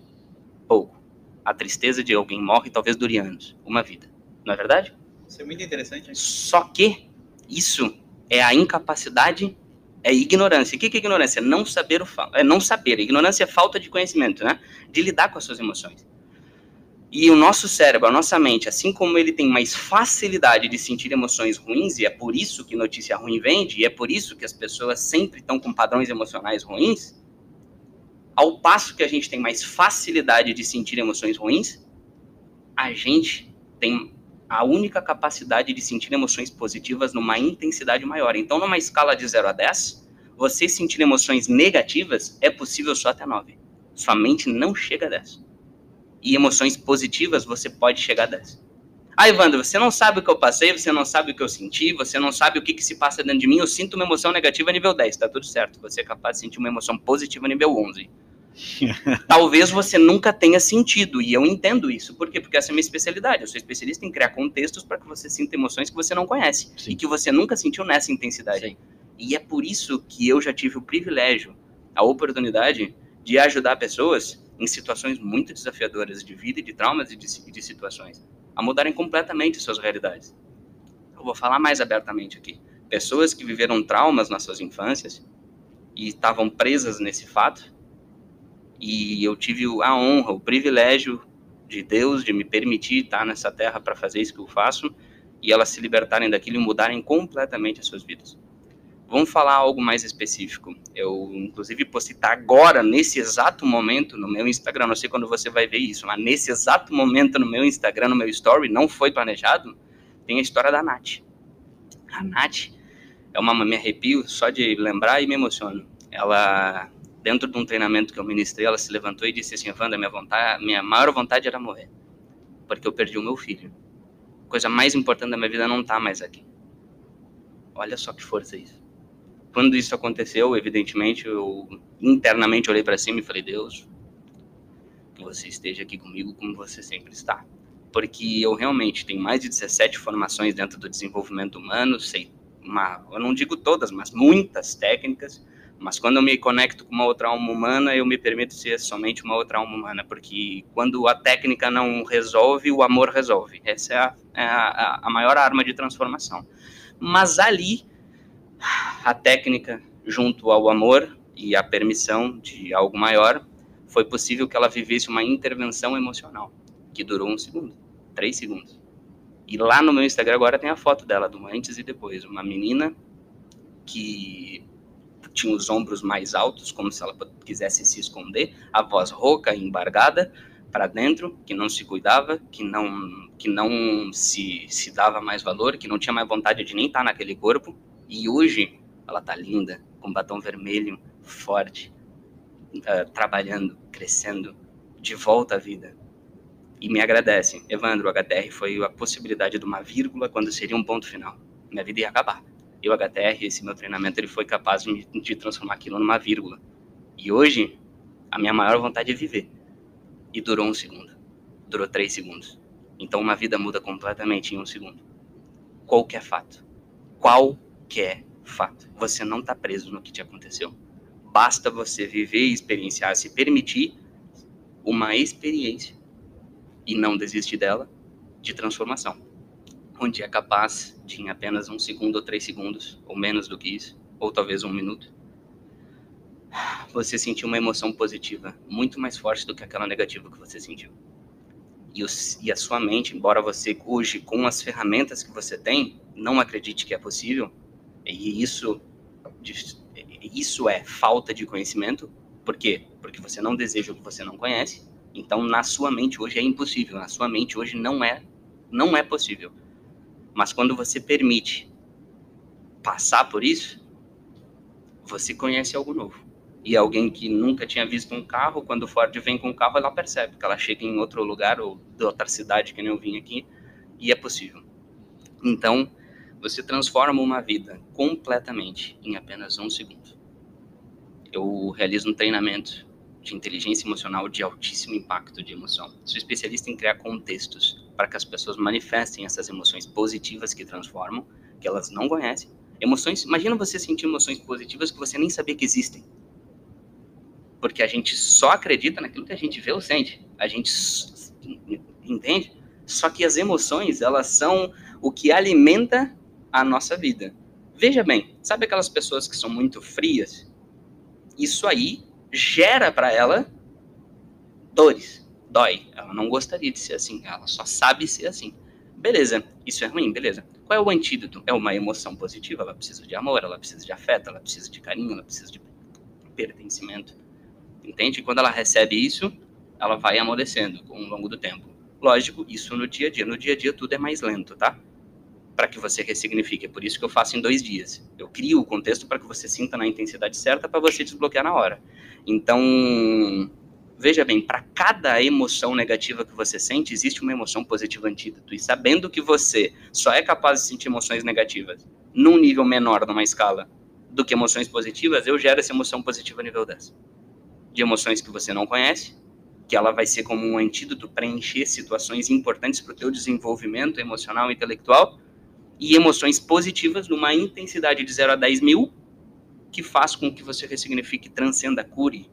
pouco. A tristeza de alguém morre talvez dure anos. Uma vida. Não é verdade? Isso é muito interessante. Hein? Só que isso é a incapacidade, é ignorância. O que é ignorância? Não saber o é não saber. ignorância é falta de conhecimento, né? De lidar com as suas emoções. E o nosso cérebro, a nossa mente, assim como ele tem mais facilidade de sentir emoções ruins, e é por isso que notícia ruim vende, e é por isso que as pessoas sempre estão com padrões emocionais ruins, ao passo que a gente tem mais facilidade de sentir emoções ruins, a gente tem a única capacidade de sentir emoções positivas numa intensidade maior. Então, numa escala de 0 a 10, você sentir emoções negativas é possível só até 9. Sua mente não chega a 10. E emoções positivas você pode chegar a 10. Ah, Evandro, você não sabe o que eu passei, você não sabe o que eu senti, você não sabe o que, que se passa dentro de mim. Eu sinto uma emoção negativa nível 10, tá tudo certo. Você é capaz de sentir uma emoção positiva nível 11. [LAUGHS] Talvez você nunca tenha sentido, e eu entendo isso. Por quê? Porque essa é a minha especialidade. Eu sou especialista em criar contextos para que você sinta emoções que você não conhece Sim. e que você nunca sentiu nessa intensidade. Sim. E é por isso que eu já tive o privilégio, a oportunidade de ajudar pessoas em situações muito desafiadoras de vida, de traumas e de, de situações a mudarem completamente suas realidades. Eu vou falar mais abertamente aqui. Pessoas que viveram traumas nas suas infâncias e estavam presas nesse fato e eu tive a honra, o privilégio de Deus de me permitir estar nessa terra para fazer isso que eu faço e elas se libertarem daquilo e mudarem completamente as suas vidas. Vamos falar algo mais específico. Eu, inclusive, posso citar agora, nesse exato momento, no meu Instagram. Não sei quando você vai ver isso, mas nesse exato momento, no meu Instagram, no meu story, não foi planejado. Tem a história da Nath. A Nath, É uma me arrepio só de lembrar e me emociono. Ela dentro de um treinamento que eu ministrei, ela se levantou e disse assim: "Wanda, minha vontade, minha maior vontade era morrer, porque eu perdi o meu filho. A coisa mais importante da minha vida não está mais aqui." Olha só que força isso. Quando isso aconteceu, evidentemente, eu internamente olhei para cima e falei: "Deus, que você esteja aqui comigo como você sempre está." Porque eu realmente tenho mais de 17 formações dentro do desenvolvimento humano, sei uma, eu não digo todas, mas muitas técnicas, mas quando eu me conecto com uma outra alma humana, eu me permito ser somente uma outra alma humana, porque quando a técnica não resolve, o amor resolve. Essa é a, é a, a maior arma de transformação. Mas ali, a técnica, junto ao amor e a permissão de algo maior, foi possível que ela vivesse uma intervenção emocional, que durou um segundo, três segundos. E lá no meu Instagram agora tem a foto dela, do antes e depois. Uma menina que tinha os ombros mais altos, como se ela quisesse se esconder, a voz rouca e embargada para dentro, que não se cuidava, que não que não se, se dava mais valor, que não tinha mais vontade de nem estar naquele corpo. E hoje ela tá linda, com batom vermelho, forte, uh, trabalhando, crescendo, de volta à vida. E me agradece. Evandro, o HTR foi a possibilidade de uma vírgula quando seria um ponto final. Minha vida ia acabar. E o HTR, esse meu treinamento, ele foi capaz de, de transformar aquilo numa vírgula. E hoje, a minha maior vontade é viver. E durou um segundo. Durou três segundos. Então uma vida muda completamente em um segundo. Qualquer fato. Qualquer fato. Você não está preso no que te aconteceu. Basta você viver e experienciar, se permitir uma experiência e não desistir dela de transformação onde é capaz de, em apenas um segundo ou três segundos, ou menos do que isso, ou talvez um minuto, você sentir uma emoção positiva muito mais forte do que aquela negativa que você sentiu. E, os, e a sua mente, embora você hoje, com as ferramentas que você tem, não acredite que é possível, e isso, isso é falta de conhecimento, por quê? Porque você não deseja o que você não conhece, então na sua mente hoje é impossível, na sua mente hoje não é, não é possível. Mas quando você permite passar por isso, você conhece algo novo. E alguém que nunca tinha visto um carro, quando o Ford vem com o carro, ela percebe que ela chega em outro lugar ou de outra cidade que nem eu vim aqui, e é possível. Então, você transforma uma vida completamente em apenas um segundo. Eu realizo um treinamento de inteligência emocional de altíssimo impacto de emoção. Sou especialista em criar contextos para que as pessoas manifestem essas emoções positivas que transformam, que elas não conhecem. Emoções, imagina você sentir emoções positivas que você nem sabia que existem. Porque a gente só acredita naquilo que a gente vê ou sente. A gente entende? Só que as emoções, elas são o que alimenta a nossa vida. Veja bem, sabe aquelas pessoas que são muito frias? Isso aí gera para ela dores dói. Ela não gostaria de ser assim, ela só sabe ser assim. Beleza, isso é ruim, beleza. Qual é o antídoto? É uma emoção positiva, ela precisa de amor, ela precisa de afeto, ela precisa de carinho, ela precisa de pertencimento. Entende? Quando ela recebe isso, ela vai amolecendo com o longo do tempo. Lógico, isso no dia a dia. No dia a dia tudo é mais lento, tá? Para que você ressignifique. É por isso que eu faço em dois dias. Eu crio o contexto para que você sinta na intensidade certa para você desbloquear na hora. Então, veja bem, para cada emoção negativa que você sente, existe uma emoção positiva antídoto. E sabendo que você só é capaz de sentir emoções negativas num nível menor, numa escala, do que emoções positivas, eu gero essa emoção positiva nível 10. De emoções que você não conhece, que ela vai ser como um antídoto para encher situações importantes para o teu desenvolvimento emocional e intelectual, e emoções positivas numa intensidade de 0 a 10 mil, que faz com que você ressignifique, transcenda, cure,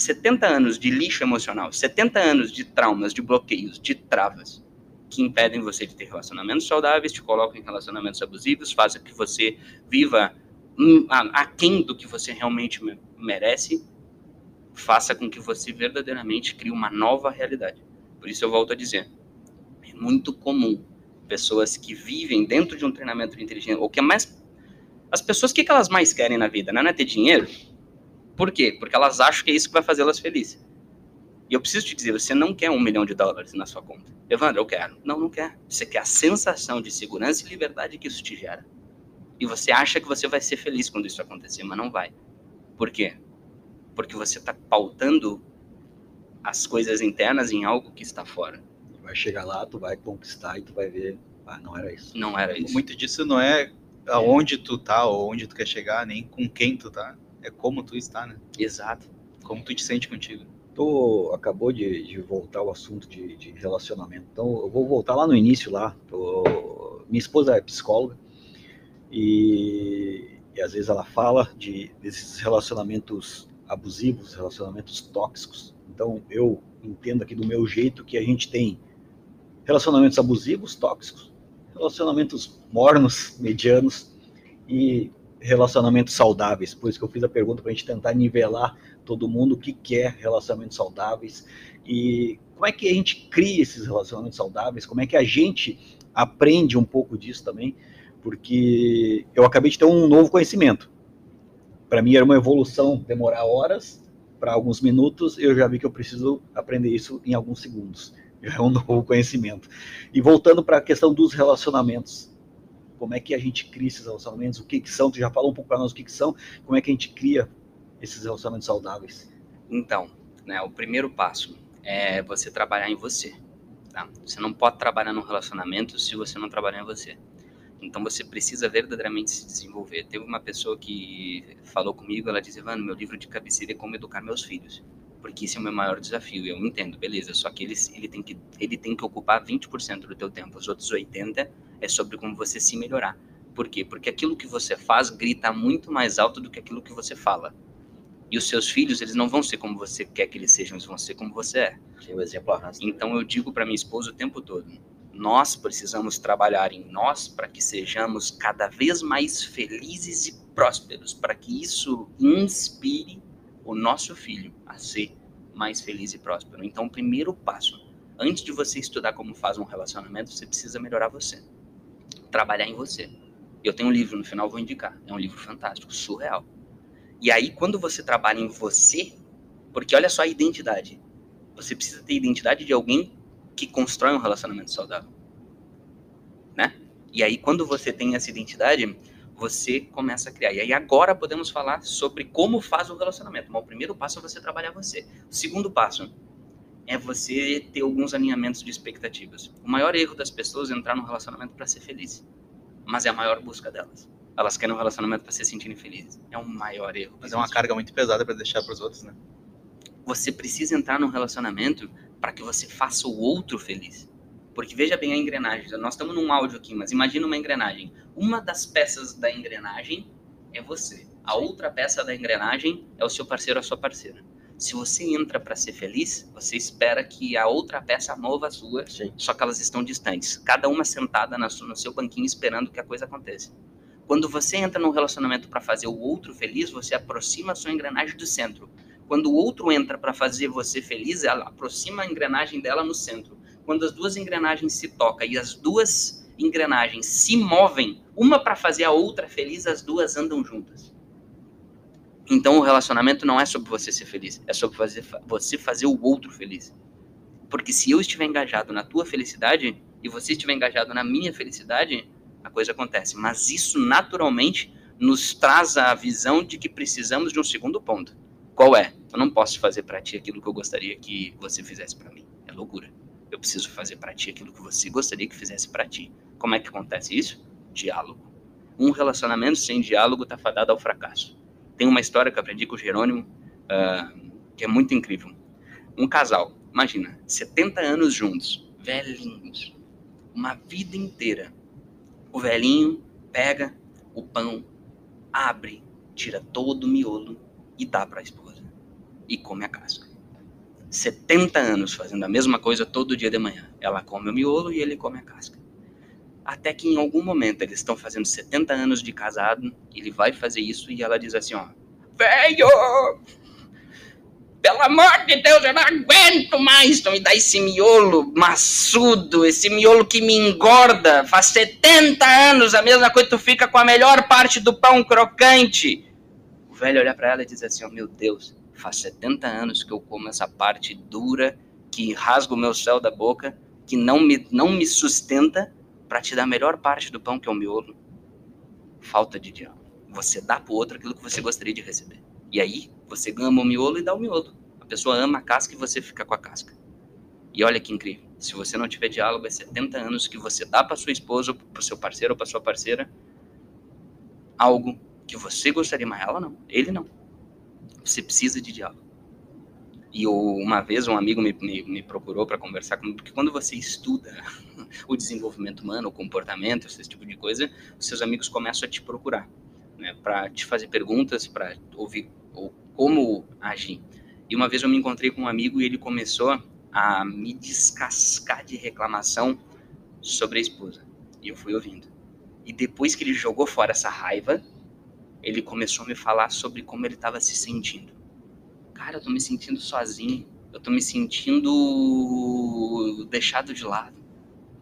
70 anos de lixo emocional, 70 anos de traumas, de bloqueios, de travas que impedem você de ter relacionamentos saudáveis, te colocam em relacionamentos abusivos, fazem que você viva aquém do que você realmente merece, faça com que você verdadeiramente crie uma nova realidade. Por isso eu volto a dizer, é muito comum pessoas que vivem dentro de um treinamento de inteligência, ou que é mais as pessoas, o que, que elas mais querem na vida? Não é ter dinheiro? Por quê? Porque elas acham que é isso que vai fazê-las felizes. E eu preciso te dizer, você não quer um milhão de dólares na sua conta. Evandro, eu quero. Não, não quer. Você quer a sensação de segurança e liberdade que isso te gera. E você acha que você vai ser feliz quando isso acontecer, mas não vai. Por quê? Porque você está pautando as coisas internas em algo que está fora. Vai chegar lá, tu vai conquistar e tu vai ver, ah, não era isso. Não era isso. Muito disso não é aonde tu tá ou onde tu quer chegar, nem com quem tu tá. É como tu está, né? Exato. Como tu te sente contigo. Tô, acabou de, de voltar ao assunto de, de relacionamento. Então, eu vou voltar lá no início lá. Tô, minha esposa é psicóloga e, e às vezes ela fala de desses relacionamentos abusivos, relacionamentos tóxicos. Então, eu entendo aqui do meu jeito que a gente tem relacionamentos abusivos, tóxicos, relacionamentos mornos, medianos e relacionamentos saudáveis. Por isso que eu fiz a pergunta para a gente tentar nivelar todo mundo o que quer é relacionamentos saudáveis e como é que a gente cria esses relacionamentos saudáveis, como é que a gente aprende um pouco disso também, porque eu acabei de ter um novo conhecimento. Para mim era uma evolução demorar horas, para alguns minutos, eu já vi que eu preciso aprender isso em alguns segundos. É um [LAUGHS] novo conhecimento. E voltando para a questão dos relacionamentos, como é que a gente cria esses relacionamentos, o que, que são, tu já falou um pouco para nós o que, que são, como é que a gente cria esses relacionamentos saudáveis? Então, né, o primeiro passo é você trabalhar em você. Tá? Você não pode trabalhar num relacionamento se você não trabalhar em você. Então você precisa verdadeiramente se desenvolver. Teve uma pessoa que falou comigo, ela disse, Evandro, meu livro de cabeceira é como educar meus filhos. Porque esse é o meu maior desafio. Eu entendo, beleza. Só que ele, ele, tem, que, ele tem que ocupar 20% do teu tempo. Os outros 80% é sobre como você se melhorar. Por quê? Porque aquilo que você faz grita muito mais alto do que aquilo que você fala. E os seus filhos, eles não vão ser como você quer que eles sejam, eles vão ser como você é. Sim, o exemplo arrasta. Então eu digo para minha esposa o tempo todo: nós precisamos trabalhar em nós para que sejamos cada vez mais felizes e prósperos, para que isso inspire o nosso filho a ser mais feliz e próspero. Então, o primeiro passo, antes de você estudar como faz um relacionamento, você precisa melhorar você, trabalhar em você. Eu tenho um livro, no final vou indicar, é um livro fantástico, surreal. E aí, quando você trabalha em você, porque olha só a identidade, você precisa ter identidade de alguém que constrói um relacionamento saudável, né? E aí quando você tem essa identidade, você começa a criar. E aí agora podemos falar sobre como faz o relacionamento. Mas o primeiro passo é você trabalhar você. O segundo passo é você ter alguns alinhamentos de expectativas. O maior erro das pessoas é entrar num relacionamento para ser feliz, mas é a maior busca delas. Elas querem um relacionamento para se sentirem felizes. É o maior erro. Mas é uma carga muito pesada para deixar para os outros, né? Você precisa entrar num relacionamento para que você faça o outro feliz. Porque veja bem a engrenagem. Nós estamos num áudio aqui, mas imagina uma engrenagem. Uma das peças da engrenagem é você. A outra peça da engrenagem é o seu parceiro ou a sua parceira. Se você entra para ser feliz, você espera que a outra peça mova a sua, Sim. só que elas estão distantes. Cada uma sentada no seu banquinho esperando que a coisa aconteça. Quando você entra num relacionamento para fazer o outro feliz, você aproxima a sua engrenagem do centro. Quando o outro entra para fazer você feliz, ela aproxima a engrenagem dela no centro. Quando as duas engrenagens se tocam e as duas engrenagens se movem, uma para fazer a outra feliz, as duas andam juntas. Então o relacionamento não é sobre você ser feliz, é sobre fazer, você fazer o outro feliz. Porque se eu estiver engajado na tua felicidade e você estiver engajado na minha felicidade, a coisa acontece. Mas isso naturalmente nos traz a visão de que precisamos de um segundo ponto. Qual é? Eu não posso fazer para ti aquilo que eu gostaria que você fizesse para mim. É loucura. Eu preciso fazer para ti aquilo que você gostaria que fizesse para ti. Como é que acontece isso? Diálogo. Um relacionamento sem diálogo está fadado ao fracasso. Tem uma história que eu aprendi com o Jerônimo uh, que é muito incrível. Um casal, imagina, 70 anos juntos, velhinhos, uma vida inteira. O velhinho pega o pão, abre, tira todo o miolo e dá para a esposa. E come a casca. 70 anos fazendo a mesma coisa todo dia de manhã. Ela come o miolo e ele come a casca. Até que em algum momento eles estão fazendo 70 anos de casado, ele vai fazer isso e ela diz assim, ó, velho, pelo amor de Deus, eu não aguento mais então me dá esse miolo maçudo, esse miolo que me engorda. Faz 70 anos a mesma coisa, tu fica com a melhor parte do pão crocante velho olha para ela e diz assim: oh, Meu Deus, faz 70 anos que eu como essa parte dura, que rasga o meu céu da boca, que não me, não me sustenta para te dar a melhor parte do pão que é o miolo. falta de diálogo. Você dá pro outro aquilo que você gostaria de receber. E aí, você ama o miolo e dá o miolo. A pessoa ama a casca e você fica com a casca. E olha que incrível. Se você não tiver diálogo, é 70 anos que você dá para sua esposa, para seu parceiro ou para sua parceira algo que você gostaria, mas ela não, ele não. Você precisa de diálogo. E eu, uma vez um amigo me, me, me procurou para conversar comigo, porque quando você estuda o desenvolvimento humano, o comportamento, esse tipo de coisa, os seus amigos começam a te procurar, né, para te fazer perguntas, para ouvir ou como agir. E uma vez eu me encontrei com um amigo e ele começou a me descascar de reclamação sobre a esposa. E eu fui ouvindo. E depois que ele jogou fora essa raiva, ele começou a me falar sobre como ele estava se sentindo. Cara, eu tô me sentindo sozinho. Eu tô me sentindo deixado de lado.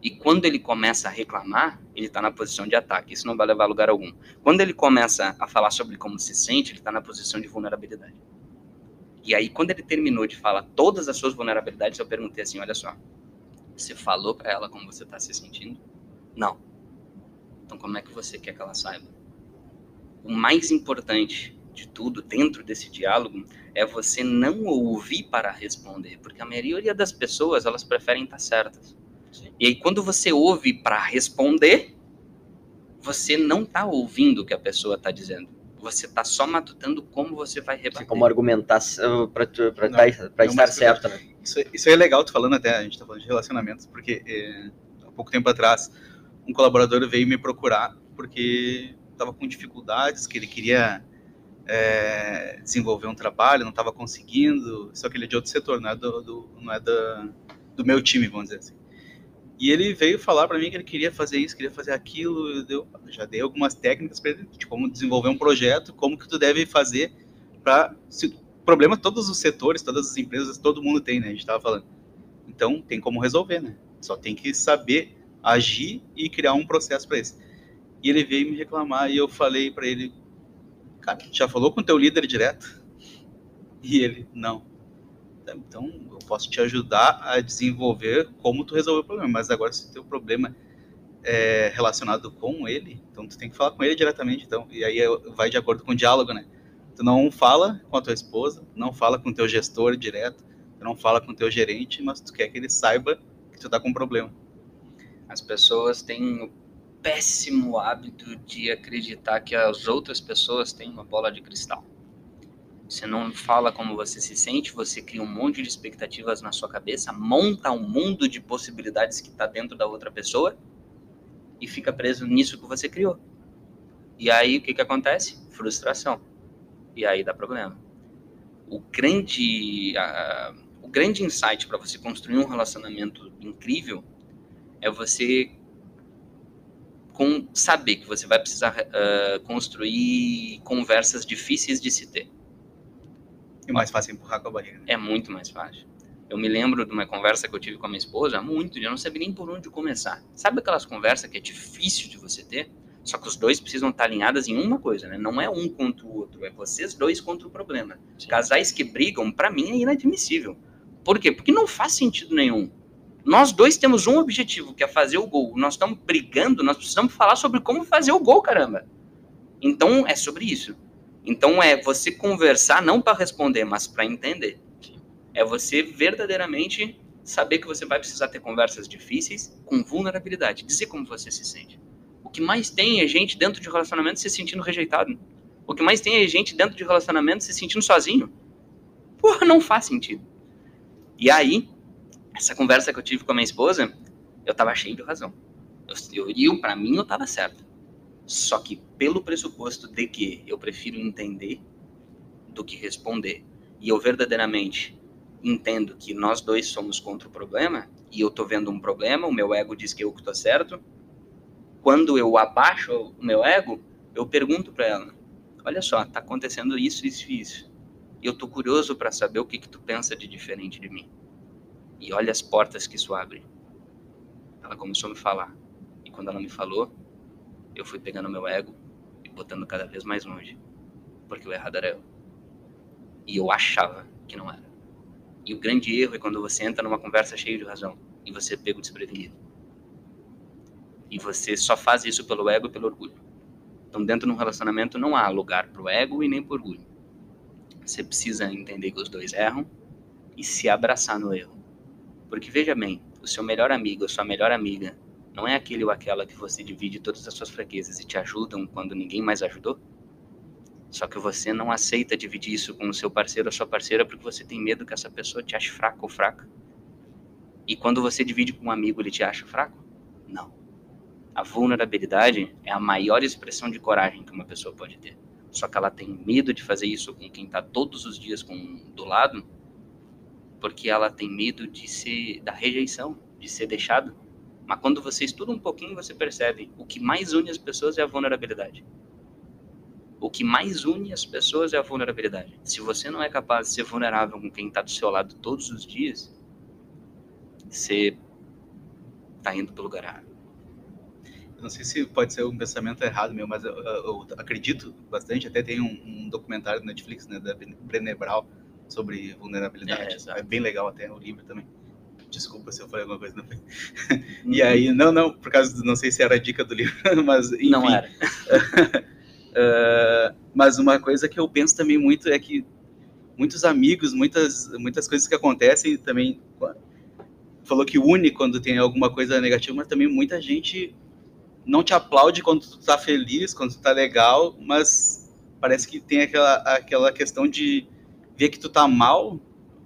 E quando ele começa a reclamar, ele está na posição de ataque. Isso não vai levar a lugar algum. Quando ele começa a falar sobre como se sente, ele está na posição de vulnerabilidade. E aí, quando ele terminou de falar todas as suas vulnerabilidades, eu perguntei assim: olha só, você falou para ela como você está se sentindo? Não. Então, como é que você quer que ela saiba? O mais importante de tudo dentro desse diálogo é você não ouvir para responder, porque a maioria das pessoas elas preferem estar certas. E aí, quando você ouve para responder, você não está ouvindo o que a pessoa está dizendo você está só matutando como você vai rebater. Como argumentar para tá, estar certo, né? Isso, isso é legal, tu falando até, a gente está falando de relacionamentos, porque é, há pouco tempo atrás, um colaborador veio me procurar porque estava com dificuldades, que ele queria é, desenvolver um trabalho, não estava conseguindo, só que ele é de outro setor, não é do, do não é do, do meu time, vamos dizer assim. E ele veio falar para mim que ele queria fazer isso, queria fazer aquilo. Eu já dei algumas técnicas para ele de como desenvolver um projeto, como que tu deve fazer para problema todos os setores, todas as empresas, todo mundo tem, né? A gente estava falando. Então tem como resolver, né? Só tem que saber agir e criar um processo para isso. E ele veio me reclamar e eu falei para ele, cara, já falou com teu líder direto? E ele, não. Então, eu posso te ajudar a desenvolver como tu resolver o problema. Mas agora, se o teu problema é relacionado com ele, então tu tem que falar com ele diretamente. Então, e aí vai de acordo com o diálogo, né? Tu não fala com a tua esposa, não fala com o teu gestor direto, tu não fala com o teu gerente, mas tu quer que ele saiba que tu tá com um problema. As pessoas têm o péssimo hábito de acreditar que as outras pessoas têm uma bola de cristal. Você não fala como você se sente, você cria um monte de expectativas na sua cabeça, monta um mundo de possibilidades que está dentro da outra pessoa e fica preso nisso que você criou. E aí o que, que acontece? Frustração. E aí dá problema. O grande, o grande insight para você construir um relacionamento incrível é você com, saber que você vai precisar uh, construir conversas difíceis de se ter é mais fácil empurrar com a barriga. Né? É muito mais fácil. Eu me lembro de uma conversa que eu tive com a minha esposa, muito, eu não sabia nem por onde começar. Sabe aquelas conversas que é difícil de você ter? Só que os dois precisam estar alinhados em uma coisa, né? Não é um contra o outro, é vocês dois contra o problema. Sim. Casais que brigam, para mim, é inadmissível. Por quê? Porque não faz sentido nenhum. Nós dois temos um objetivo, que é fazer o gol. Nós estamos brigando, nós precisamos falar sobre como fazer o gol, caramba. Então, é sobre isso. Então é você conversar não para responder, mas para entender. É você verdadeiramente saber que você vai precisar ter conversas difíceis com vulnerabilidade, dizer como você se sente. O que mais tem é gente dentro de relacionamento se sentindo rejeitado. O que mais tem é gente dentro de relacionamento se sentindo sozinho. Porra, não faz sentido. E aí, essa conversa que eu tive com a minha esposa, eu tava cheio de razão. Eu, eu, eu para mim, eu tava certo. Só que pelo pressuposto de que eu prefiro entender do que responder, e eu verdadeiramente entendo que nós dois somos contra o problema, e eu tô vendo um problema, o meu ego diz que eu que tô certo, quando eu abaixo o meu ego, eu pergunto para ela: "Olha só, tá acontecendo isso, isso isso. E eu tô curioso para saber o que que tu pensa de diferente de mim." E olha as portas que isso abre. Ela começou a me falar. E quando ela me falou, eu fui pegando meu ego e botando cada vez mais longe. Porque o errado era eu. E eu achava que não era. E o grande erro é quando você entra numa conversa cheia de razão e você pega o desprevenido. E você só faz isso pelo ego e pelo orgulho. Então, dentro de um relacionamento não há lugar para o ego e nem para orgulho. Você precisa entender que os dois erram e se abraçar no erro. Porque veja bem, o seu melhor amigo, a sua melhor amiga, não é aquele ou aquela que você divide todas as suas fraquezas e te ajudam quando ninguém mais ajudou? Só que você não aceita dividir isso com o seu parceiro ou sua parceira porque você tem medo que essa pessoa te ache fraco ou fraca. E quando você divide com um amigo, ele te acha fraco? Não. A vulnerabilidade é a maior expressão de coragem que uma pessoa pode ter. Só que ela tem medo de fazer isso com quem está todos os dias com, do lado, porque ela tem medo de ser da rejeição, de ser deixado. Mas quando você estuda um pouquinho, você percebe o que mais une as pessoas é a vulnerabilidade. O que mais une as pessoas é a vulnerabilidade. Se você não é capaz de ser vulnerável com quem está do seu lado todos os dias, você está indo para o lugar errado. Eu não sei se pode ser um pensamento errado meu, mas eu, eu, eu acredito bastante. Até tem um, um, documentário na Netflix, né, da Brené Brown, sobre vulnerabilidade. É, é, bem legal até o livro também. Desculpa se eu falei alguma coisa não foi. [LAUGHS] e aí, não, não, por causa, não sei se era a dica do livro, [LAUGHS] mas enfim. Não era. uh, [LAUGHS] mas uma coisa que eu penso também muito é que muitos amigos, muitas, muitas coisas que acontecem também falou que une quando tem alguma coisa negativa, mas também muita gente não te aplaude quando tu tá feliz, quando tu tá legal, mas parece que tem aquela, aquela questão de ver que tu tá mal,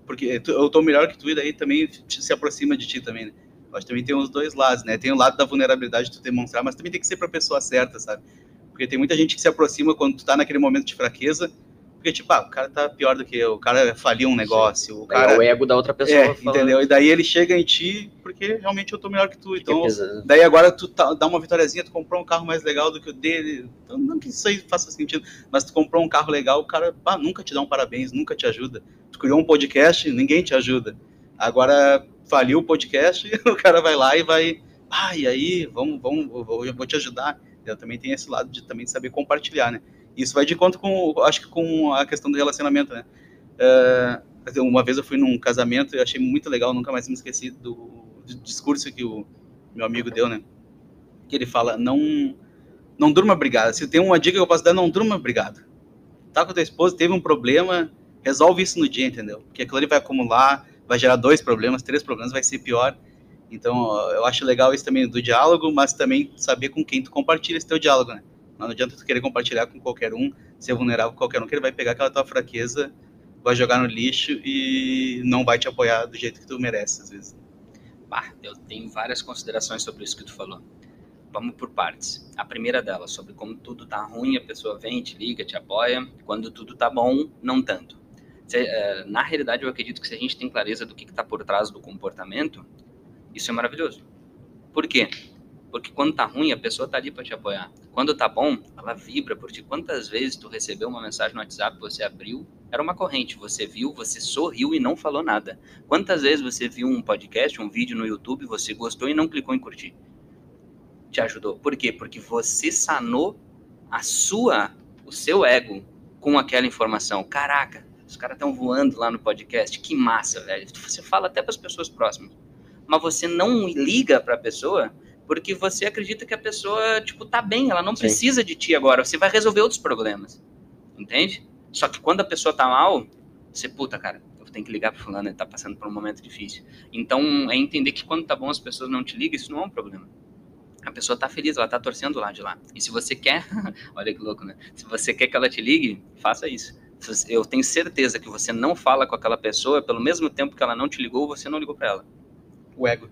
porque eu tô melhor que tu e daí também se aproxima de ti também, né? Que também tem os dois lados, né? Tem o lado da vulnerabilidade de tu demonstrar, mas também tem que ser pra pessoa certa, sabe? Porque tem muita gente que se aproxima quando tu tá naquele momento de fraqueza, porque, tipo, ah, o cara tá pior do que eu, o cara faliu um negócio, Sim. o cara... É o ego da outra pessoa. É, entendeu? E daí ele chega em ti, porque realmente eu tô melhor que tu, então... daí agora tu tá, dá uma vitóriazinha, tu comprou um carro mais legal do que o dele, então, não que isso aí faça sentido, mas tu comprou um carro legal, o cara, pá, nunca te dá um parabéns, nunca te ajuda. Tu criou um podcast, ninguém te ajuda. Agora, faliu o podcast, [LAUGHS] o cara vai lá e vai... Ah, e aí, vamos, vamos, eu vou te ajudar. Eu também tenho esse lado de também saber compartilhar, né? Isso vai de conta com, acho que com a questão do relacionamento, né? Uh, uma vez eu fui num casamento e achei muito legal, nunca mais me esqueci do, do, discurso que o meu amigo deu, né? Que ele fala, não, não durma brigado. Se tem uma dica que eu posso dar, não durma brigado. Tá com a tua esposa, teve um problema, resolve isso no dia, entendeu? Porque aquilo ali vai acumular, vai gerar dois problemas, três problemas, vai ser pior. Então, eu acho legal isso também do diálogo, mas também saber com quem tu compartilha esse teu diálogo, né? Não adianta tu querer compartilhar com qualquer um, ser vulnerável com qualquer um, que ele vai pegar aquela tua fraqueza, vai jogar no lixo e não vai te apoiar do jeito que tu merece, às vezes. Bah, eu tenho várias considerações sobre isso que tu falou. Vamos por partes. A primeira delas, sobre como tudo tá ruim, a pessoa vem, te liga, te apoia. Quando tudo tá bom, não tanto. Eh, na realidade, eu acredito que se a gente tem clareza do que está por trás do comportamento, isso é maravilhoso. Por quê? Porque quando tá ruim, a pessoa tá ali para te apoiar. Quando tá bom, ela vibra por ti. Quantas vezes tu recebeu uma mensagem no WhatsApp, você abriu, era uma corrente, você viu, você sorriu e não falou nada. Quantas vezes você viu um podcast, um vídeo no YouTube, você gostou e não clicou em curtir? Te ajudou. Por quê? Porque você sanou a sua, o seu ego com aquela informação. Caraca, os caras estão voando lá no podcast, que massa, velho. Você fala até para as pessoas próximas, mas você não liga para a pessoa porque você acredita que a pessoa, tipo, tá bem, ela não Sim. precisa de ti agora, você vai resolver outros problemas. Entende? Só que quando a pessoa tá mal, você, puta, cara, eu tenho que ligar pro fulano, ele tá passando por um momento difícil. Então, é entender que quando tá bom as pessoas não te ligam, isso não é um problema. A pessoa tá feliz, ela tá torcendo lá de lá. E se você quer, [LAUGHS] olha que louco, né? Se você quer que ela te ligue, faça isso. Eu tenho certeza que você não fala com aquela pessoa pelo mesmo tempo que ela não te ligou, você não ligou para ela. O ego.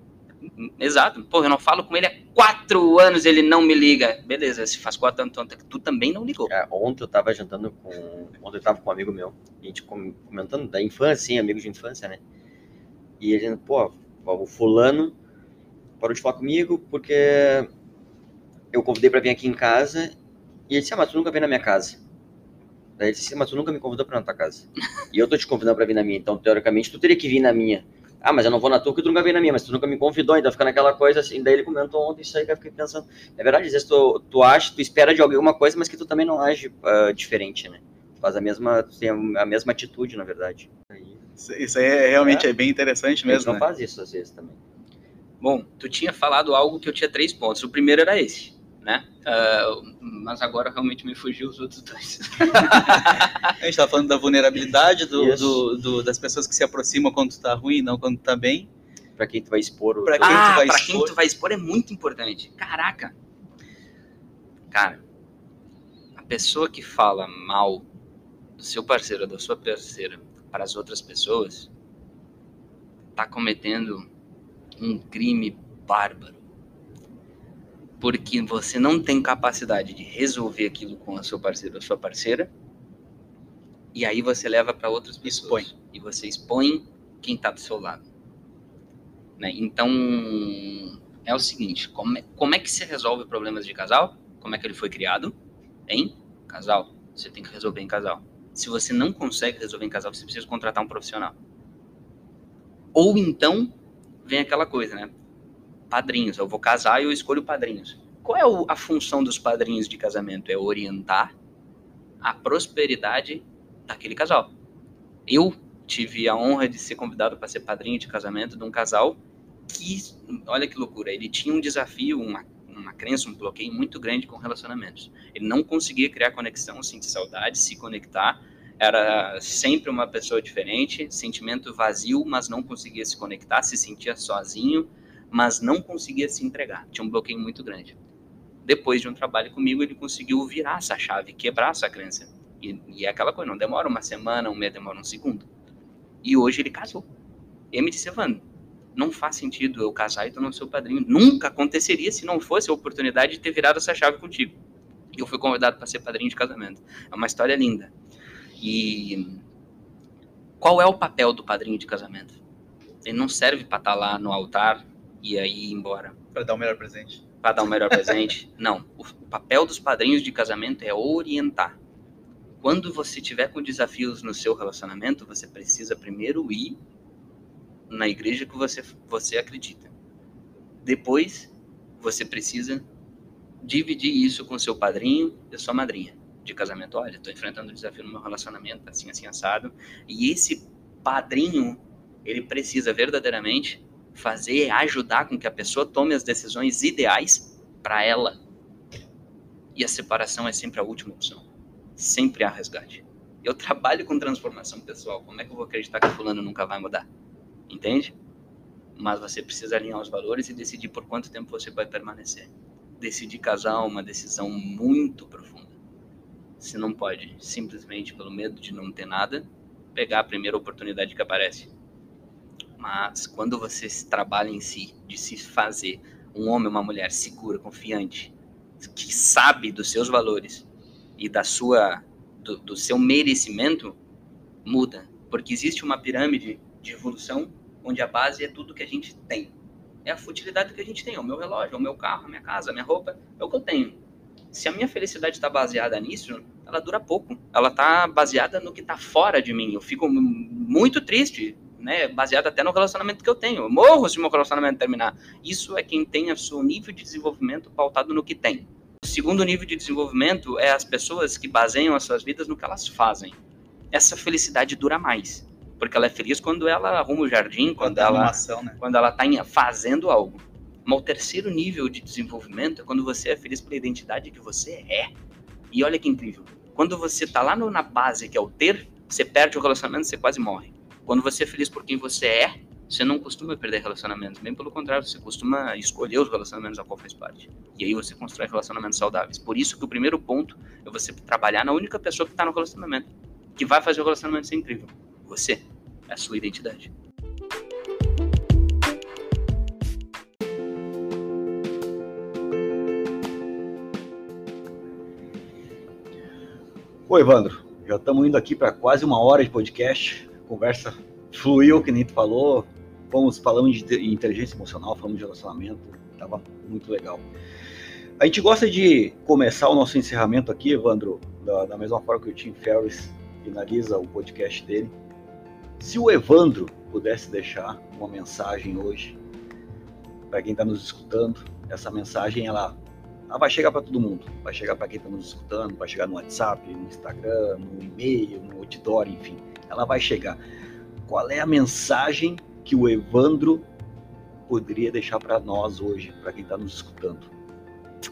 Exato. Pô, eu não falo com ele há quatro anos, ele não me liga. Beleza, se faz quatro anos, então tu também não ligou. É, ontem eu tava jantando com. Ontem eu tava com um amigo meu, a gente comentando da infância, sim, amigos de infância, né? E ele, pô, o fulano parou de falar comigo porque eu convidei para vir aqui em casa e ele disse, ah, mas tu nunca vem na minha casa. Daí ele disse, mas tu nunca me convidou pra ir na tua casa. [LAUGHS] e eu tô te convidando pra vir na minha, então teoricamente tu teria que vir na minha. Ah, mas eu não vou na tua porque tu nunca veio na minha, mas tu nunca me convidou, então fica naquela coisa assim. Daí ele comentou ontem isso aí que eu fiquei pensando. É verdade, às vezes tu, tu acha, tu espera de alguma coisa, mas que tu também não age uh, diferente, né? Tu faz a mesma, tu tem a mesma atitude, na verdade. Isso aí é, realmente é, é bem interessante mesmo. Não né? faz isso às vezes também. Bom, tu tinha falado algo que eu tinha três pontos. O primeiro era esse. Né? Ah, mas agora realmente me fugiu os outros dois. [LAUGHS] A gente tá falando da vulnerabilidade do, do- do- das pessoas que se aproximam quando tu tá ruim, não quando tu tá bem. Pra quem tu vai expor o Pra teu- quem tu ah, vai pra expor? quem tu vai expor é muito importante. Caraca! Cara, a pessoa que fala mal do seu parceiro ou da sua parceira para as outras pessoas tá cometendo um crime bárbaro. Porque você não tem capacidade de resolver aquilo com o seu parceiro ou sua parceira. E aí você leva para outras pessoas. Expõe. E você expõe quem tá do seu lado. Né? Então, é o seguinte: como é, como é que se resolve problemas de casal? Como é que ele foi criado? Em casal. Você tem que resolver em casal. Se você não consegue resolver em casal, você precisa contratar um profissional. Ou então, vem aquela coisa, né? Padrinhos. Eu vou casar e eu escolho padrinhos. Qual é a função dos padrinhos de casamento? É orientar a prosperidade daquele casal. Eu tive a honra de ser convidado para ser padrinho de casamento de um casal que, olha que loucura, ele tinha um desafio, uma, uma crença, um bloqueio muito grande com relacionamentos. Ele não conseguia criar conexão, sentir saudade, se conectar. Era sempre uma pessoa diferente, sentimento vazio, mas não conseguia se conectar, se sentia sozinho, mas não conseguia se entregar. Tinha um bloqueio muito grande. Depois de um trabalho comigo, ele conseguiu virar essa chave, quebrar essa crença. E, e é aquela coisa, não demora uma semana, um mês, demora um segundo. E hoje ele casou. E ele me disse, Evandro, não faz sentido eu casar e tu não ser o padrinho. Nunca aconteceria se não fosse a oportunidade de ter virado essa chave contigo. E eu fui convidado para ser padrinho de casamento. É uma história linda. E qual é o papel do padrinho de casamento? Ele não serve para estar lá no altar e aí ir embora Pra dar o melhor presente. para dar o melhor presente. [LAUGHS] Não. O papel dos padrinhos de casamento é orientar. Quando você tiver com desafios no seu relacionamento, você precisa primeiro ir na igreja que você, você acredita. Depois, você precisa dividir isso com seu padrinho e sua madrinha de casamento. Olha, estou enfrentando um desafio no meu relacionamento, assim, assim, assado. E esse padrinho, ele precisa verdadeiramente fazer, ajudar com que a pessoa tome as decisões ideais para ela. E a separação é sempre a última opção. Sempre há resgate. Eu trabalho com transformação pessoal. Como é que eu vou acreditar que fulano nunca vai mudar? Entende? Mas você precisa alinhar os valores e decidir por quanto tempo você vai permanecer. Decidir casar é uma decisão muito profunda. Você não pode, simplesmente pelo medo de não ter nada, pegar a primeira oportunidade que aparece. Mas quando você trabalha em si, de se fazer um homem ou uma mulher segura, confiante, que sabe dos seus valores e da sua do, do seu merecimento, muda. Porque existe uma pirâmide de evolução onde a base é tudo que a gente tem. É a futilidade que a gente tem, é o meu relógio, é o meu carro, a minha casa, a minha roupa, é o que eu tenho. Se a minha felicidade está baseada nisso, ela dura pouco. Ela está baseada no que está fora de mim. Eu fico muito triste, né? Baseado até no relacionamento que eu tenho. Eu morro se meu relacionamento terminar. Isso é quem tem o seu nível de desenvolvimento pautado no que tem. O segundo nível de desenvolvimento é as pessoas que baseiam as suas vidas no que elas fazem. Essa felicidade dura mais, porque ela é feliz quando ela arruma o jardim, quando Quando ela animação, né? quando ela está fazendo algo. Mas o terceiro nível de desenvolvimento é quando você é feliz pela identidade que você é. E olha que incrível. Quando você está lá no- na base, que é o ter, você perde o relacionamento, você quase morre. Quando você é feliz por quem você é, você não costuma perder relacionamentos. Bem pelo contrário, você costuma escolher os relacionamentos a qual faz parte. E aí você constrói relacionamentos saudáveis. Por isso que o primeiro ponto é você trabalhar na única pessoa que está no relacionamento. Que vai fazer o relacionamento ser incrível. Você. É a sua identidade. Ô, Evandro, já estamos indo aqui para quase uma hora de podcast. Conversa fluiu, que nem tu falou. Fomos falando de de inteligência emocional, falamos de relacionamento. Tava muito legal. A gente gosta de começar o nosso encerramento aqui, Evandro, da, da mesma forma que o Tim Ferriss finaliza o podcast dele. Se o Evandro pudesse deixar uma mensagem hoje para quem está nos escutando, essa mensagem ela ela vai chegar para todo mundo. Vai chegar para quem está nos escutando, vai chegar no WhatsApp, no Instagram, no e-mail, no outdoor, enfim. Ela vai chegar. Qual é a mensagem que o Evandro poderia deixar para nós hoje, para quem está nos escutando?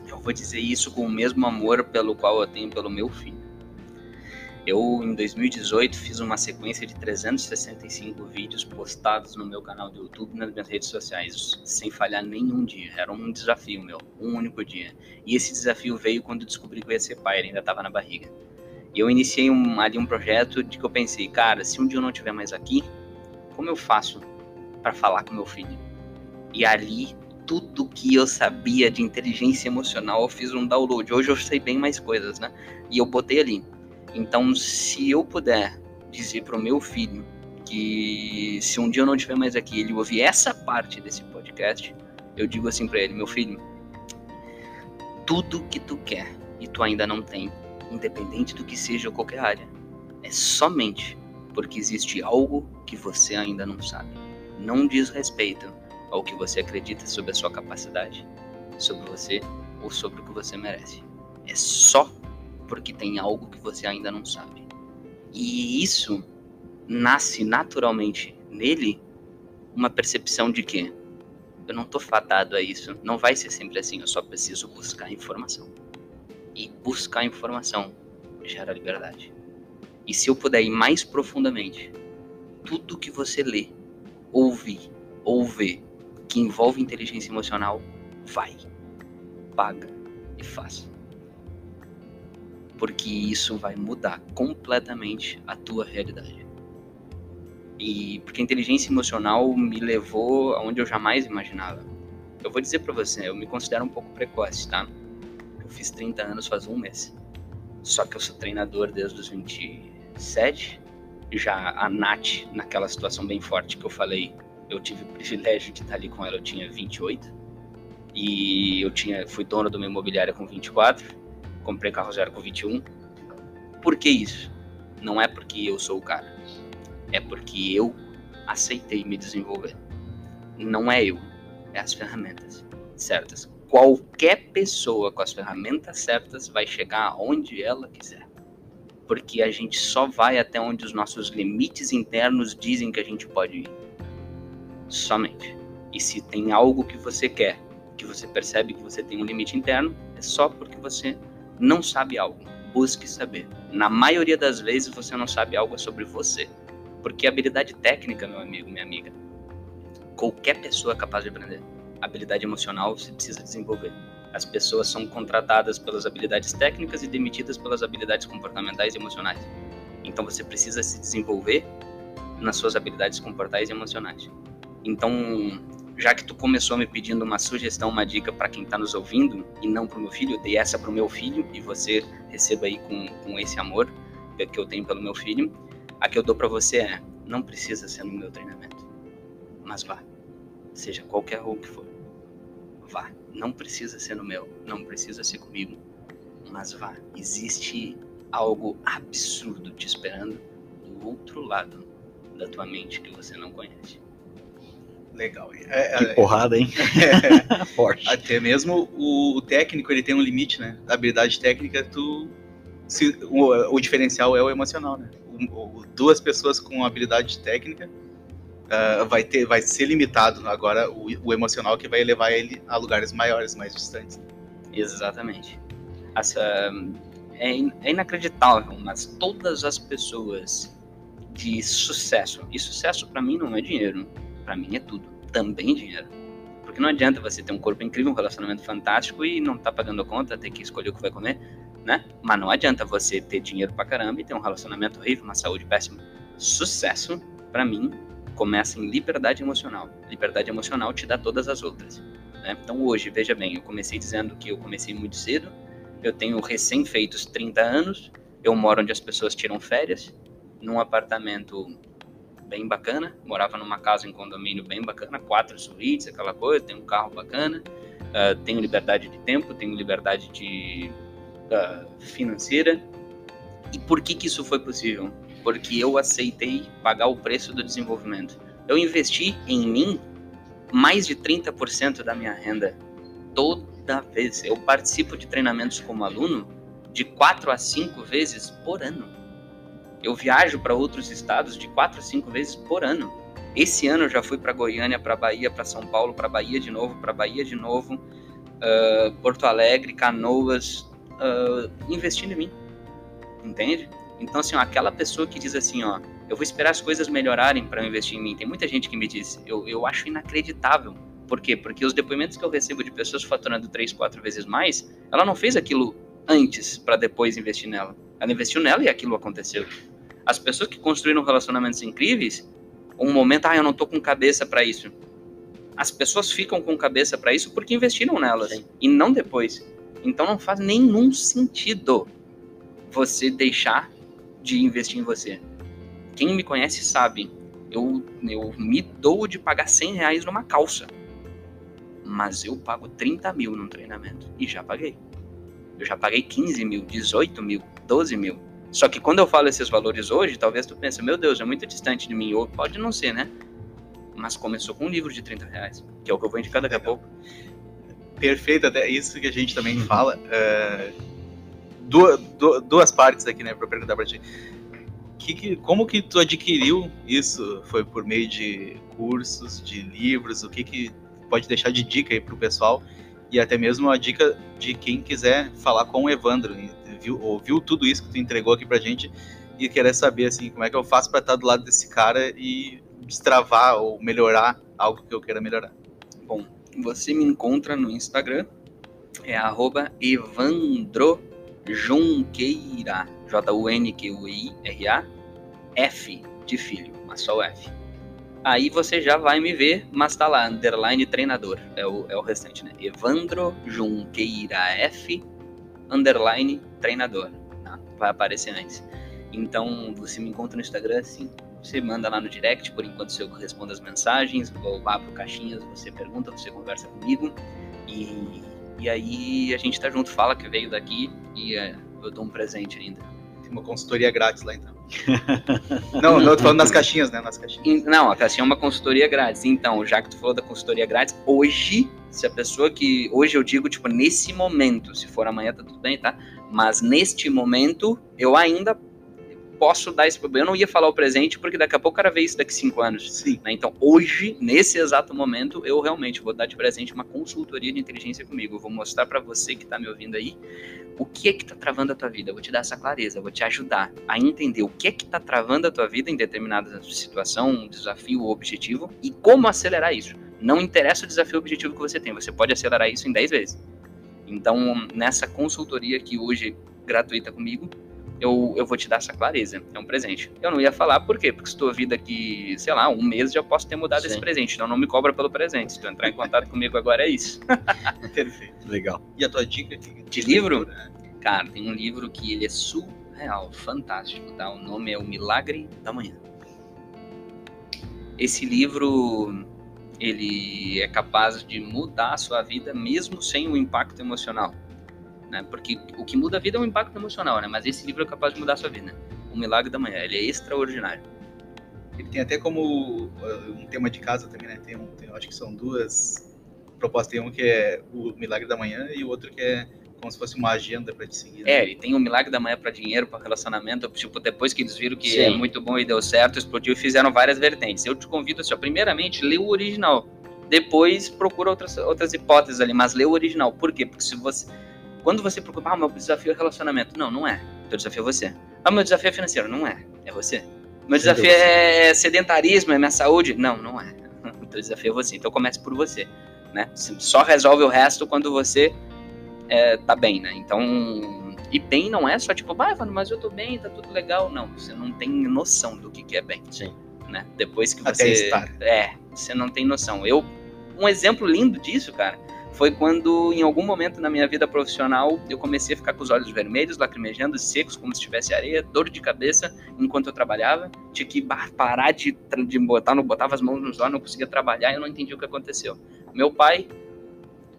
eu vou dizer isso com o mesmo amor pelo qual eu tenho pelo meu filho. Eu, em 2018, fiz uma sequência de 365 vídeos postados no meu canal do YouTube e nas minhas redes sociais, sem falhar nenhum dia. Era um desafio meu, um único dia. E esse desafio veio quando descobri que eu ia ser pai, ele ainda estava na barriga. E eu iniciei um, ali um projeto de que eu pensei, cara, se um dia eu não estiver mais aqui, como eu faço para falar com meu filho? E ali, tudo que eu sabia de inteligência emocional, eu fiz um download. Hoje eu sei bem mais coisas, né? E eu botei ali. Então, se eu puder dizer para o meu filho que se um dia eu não estiver mais aqui, ele ouvir essa parte desse podcast, eu digo assim para ele, meu filho, tudo que tu quer e tu ainda não tem, independente do que seja qualquer área. É somente porque existe algo que você ainda não sabe. Não diz respeito ao que você acredita sobre a sua capacidade, sobre você ou sobre o que você merece. É só porque tem algo que você ainda não sabe. E isso nasce naturalmente nele uma percepção de que eu não tô fadado a isso, não vai ser sempre assim, eu só preciso buscar informação e buscar informação gera liberdade. E se eu puder ir mais profundamente, tudo que você lê, ouve ou vê que envolve inteligência emocional, vai, paga e faça. Porque isso vai mudar completamente a tua realidade. E porque a inteligência emocional me levou aonde eu jamais imaginava. Eu vou dizer para você, eu me considero um pouco precoce, tá? Eu fiz 30 anos faz um mês. Só que eu sou treinador desde os 27. Já a Nath, naquela situação bem forte que eu falei, eu tive o privilégio de estar ali com ela, eu tinha 28. E eu tinha, fui dono de uma imobiliária com 24. Comprei carro zero com 21. Por que isso? Não é porque eu sou o cara. É porque eu aceitei me desenvolver. Não é eu, é as ferramentas certas qualquer pessoa com as ferramentas certas vai chegar aonde ela quiser. Porque a gente só vai até onde os nossos limites internos dizem que a gente pode ir. Somente. E se tem algo que você quer, que você percebe que você tem um limite interno, é só porque você não sabe algo. Busque saber. Na maioria das vezes você não sabe algo sobre você. Porque habilidade técnica, meu amigo, minha amiga, qualquer pessoa é capaz de aprender habilidade emocional você precisa desenvolver. As pessoas são contratadas pelas habilidades técnicas e demitidas pelas habilidades comportamentais e emocionais. Então você precisa se desenvolver nas suas habilidades comportais e emocionais. Então, já que tu começou me pedindo uma sugestão, uma dica para quem está nos ouvindo e não para o meu filho, eu dei essa para o meu filho e você receba aí com, com esse amor que eu tenho pelo meu filho. A que eu dou para você é: não precisa ser no meu treinamento, mas vá, seja qualquer um que for vá. Não precisa ser no meu, não precisa ser comigo, mas vá. Existe algo absurdo te esperando do outro lado da tua mente que você não conhece. Legal. É, que é, porrada, hein? É, [LAUGHS] Forte. Até mesmo o, o, técnico ele tem um limite, né? A habilidade técnica, tu, se, o, o diferencial é o emocional, né? O, duas pessoas com habilidade técnica uh, vai, ter, vai ser limitado agora o, o, emocional que vai levar ele a lugares maiores, mais distantes. Exatamente. Essa, é, é inacreditável, mas todas as pessoas de sucesso, e sucesso para mim não é dinheiro, para mim é tudo, também dinheiro. Porque não adianta você ter um corpo incrível, um relacionamento fantástico e não tá pagando conta, ter que escolher o que vai comer, né? Mas não adianta você ter dinheiro pra caramba e ter um relacionamento horrível, uma saúde péssima. Sucesso, para mim, começa em liberdade emocional. Liberdade emocional te dá todas as outras. Né? Então hoje, veja bem, eu comecei dizendo que eu comecei muito cedo, eu tenho recém-feitos 30 anos, eu moro onde as pessoas tiram férias, num apartamento bem bacana, morava numa casa em condomínio bem bacana, quatro suítes, aquela coisa, tenho um carro bacana, uh, tenho liberdade de tempo, tenho liberdade de uh, financeira. E por que que isso foi possível? porque eu aceitei pagar o preço do desenvolvimento. Eu investi em mim mais de 30% da minha renda toda vez. Eu participo de treinamentos como aluno de 4 a 5 vezes por ano. Eu viajo para outros estados de 4 a 5 vezes por ano. Esse ano eu já fui para Goiânia, para Bahia, para São Paulo, para Bahia de novo, para Bahia de novo. uh, Porto Alegre, Canoas, uh, investindo em mim. Entende? Então, assim, ó, aquela pessoa que diz assim, ó, eu vou esperar as coisas melhorarem para investir em mim. Tem muita gente que me diz, eu, eu acho inacreditável. Por quê? Porque os depoimentos que eu recebo de pessoas faturando três, quatro vezes mais, ela não fez aquilo antes para depois investir nela. Ela investiu nela e aquilo aconteceu. As pessoas que construíram relacionamentos incríveis, um momento, ah, eu não tô com cabeça para isso. As pessoas ficam com cabeça para isso porque investiram nelas Sim. e não depois. Então não faz nenhum sentido você deixar de investir em você. Quem me conhece sabe, eu, eu me dou de pagar 100 reais numa calça. Mas eu pago 30 mil num treinamento. E já paguei. Eu já paguei 15 mil, 18 mil, 12 mil. Só que quando eu falo esses valores hoje, talvez tu pense, meu Deus, é muito distante de mim. Ou pode não ser, né? Mas começou com um livro de 30 reais, que é o que eu vou indicar daqui a pouco. Perfeito, até isso que a gente também fala. É, duas, duas partes aqui, né, para perguntar para ti. Que, que, como que tu adquiriu isso? Foi por meio de cursos, de livros? O que que pode deixar de dica aí para o pessoal? E até mesmo a dica de quem quiser falar com o Evandro, viu, ouviu tudo isso que tu entregou aqui pra gente e querer saber assim, como é que eu faço para estar do lado desse cara e destravar ou melhorar algo que eu queira melhorar. Bom, você me encontra no Instagram, é arroba Evandro Junqueira, J-U-N-Q-U-I-R-A, F de filho, mas só o F. Aí você já vai me ver, mas tá lá, underline treinador, é o, é o restante, né? Evandro Junqueira F, underline treinador, tá? Vai aparecer antes. Então, você me encontra no Instagram assim, você manda lá no direct, por enquanto eu respondo as mensagens, vou lá pro caixinhas, você pergunta, você conversa comigo, e e aí a gente tá junto, fala que veio daqui e é, eu dou um presente ainda. Tem uma consultoria grátis lá então. [LAUGHS] não, eu tô falando nas caixinhas, né? Nas caixinhas. Não, a caixinha é uma consultoria grátis. Então, já que tu falou da consultoria grátis, hoje, se a pessoa que. Hoje eu digo, tipo, nesse momento, se for amanhã tá tudo bem, tá? Mas neste momento, eu ainda posso dar esse problema. Eu não ia falar o presente, porque daqui a pouco o cara vê isso daqui cinco anos. Sim. Né? Então, hoje, nesse exato momento, eu realmente vou dar de presente uma consultoria de inteligência comigo. Eu vou mostrar para você que está me ouvindo aí o que é que está travando a tua vida. Eu vou te dar essa clareza, vou te ajudar a entender o que é que está travando a tua vida em determinada situação, um desafio ou objetivo e como acelerar isso. Não interessa o desafio ou objetivo que você tem, você pode acelerar isso em 10 vezes. Então, nessa consultoria aqui hoje gratuita comigo, eu, eu vou te dar essa clareza. É um presente. Eu não ia falar por quê? Porque se tu ouvir daqui, sei lá, um mês já posso ter mudado Sim. esse presente. Então não me cobra pelo presente. Se tu entrar em contato [LAUGHS] comigo agora, é isso. [LAUGHS] Perfeito. Legal. E a tua dica de, de livro? Né? Cara, tem um livro que ele é surreal, fantástico, tá? O nome é O Milagre da Manhã. Esse livro ele é capaz de mudar a sua vida mesmo sem o impacto emocional né? Porque o que muda a vida é o impacto emocional, né? Mas esse livro é capaz de mudar a sua vida. O Milagre da Manhã, ele é extraordinário. Ele tem até como uh, um tema de casa também, né? Tem, um, tem acho que são duas propostas. Tem um que é o Milagre da Manhã e o outro que é como se fosse uma agenda para te seguir. Né? É, ele tem o Milagre da Manhã para dinheiro, para relacionamento. Tipo, depois que eles viram que Sim. é muito bom e deu certo, explodiu e fizeram várias vertentes. Eu te convido, assim, ó, primeiramente, lê o original. Depois procura outras, outras hipóteses ali, mas lê o original. Por quê? Porque se você quando você procura, ah, meu desafio é relacionamento. Não, não é. Teu desafio é você. Ah, meu desafio é financeiro. Não é. É você. Meu desafio é sedentarismo, é minha saúde. Não, não é. O [LAUGHS] teu desafio é você. Então comece por você. Né? Você só resolve o resto quando você é, tá bem, né? Então, e bem não é só tipo, ah, mas eu tô bem, tá tudo legal. Não, você não tem noção do que, que é bem. Sim. Né? Depois que você. Até estar. É, você não tem noção. Eu, um exemplo lindo disso, cara, foi quando, em algum momento na minha vida profissional, eu comecei a ficar com os olhos vermelhos, lacrimejando, secos, como se tivesse areia, dor de cabeça enquanto eu trabalhava. Tinha que parar de, de botar, não botava as mãos nos olhos, não conseguia trabalhar, eu não entendi o que aconteceu. Meu pai,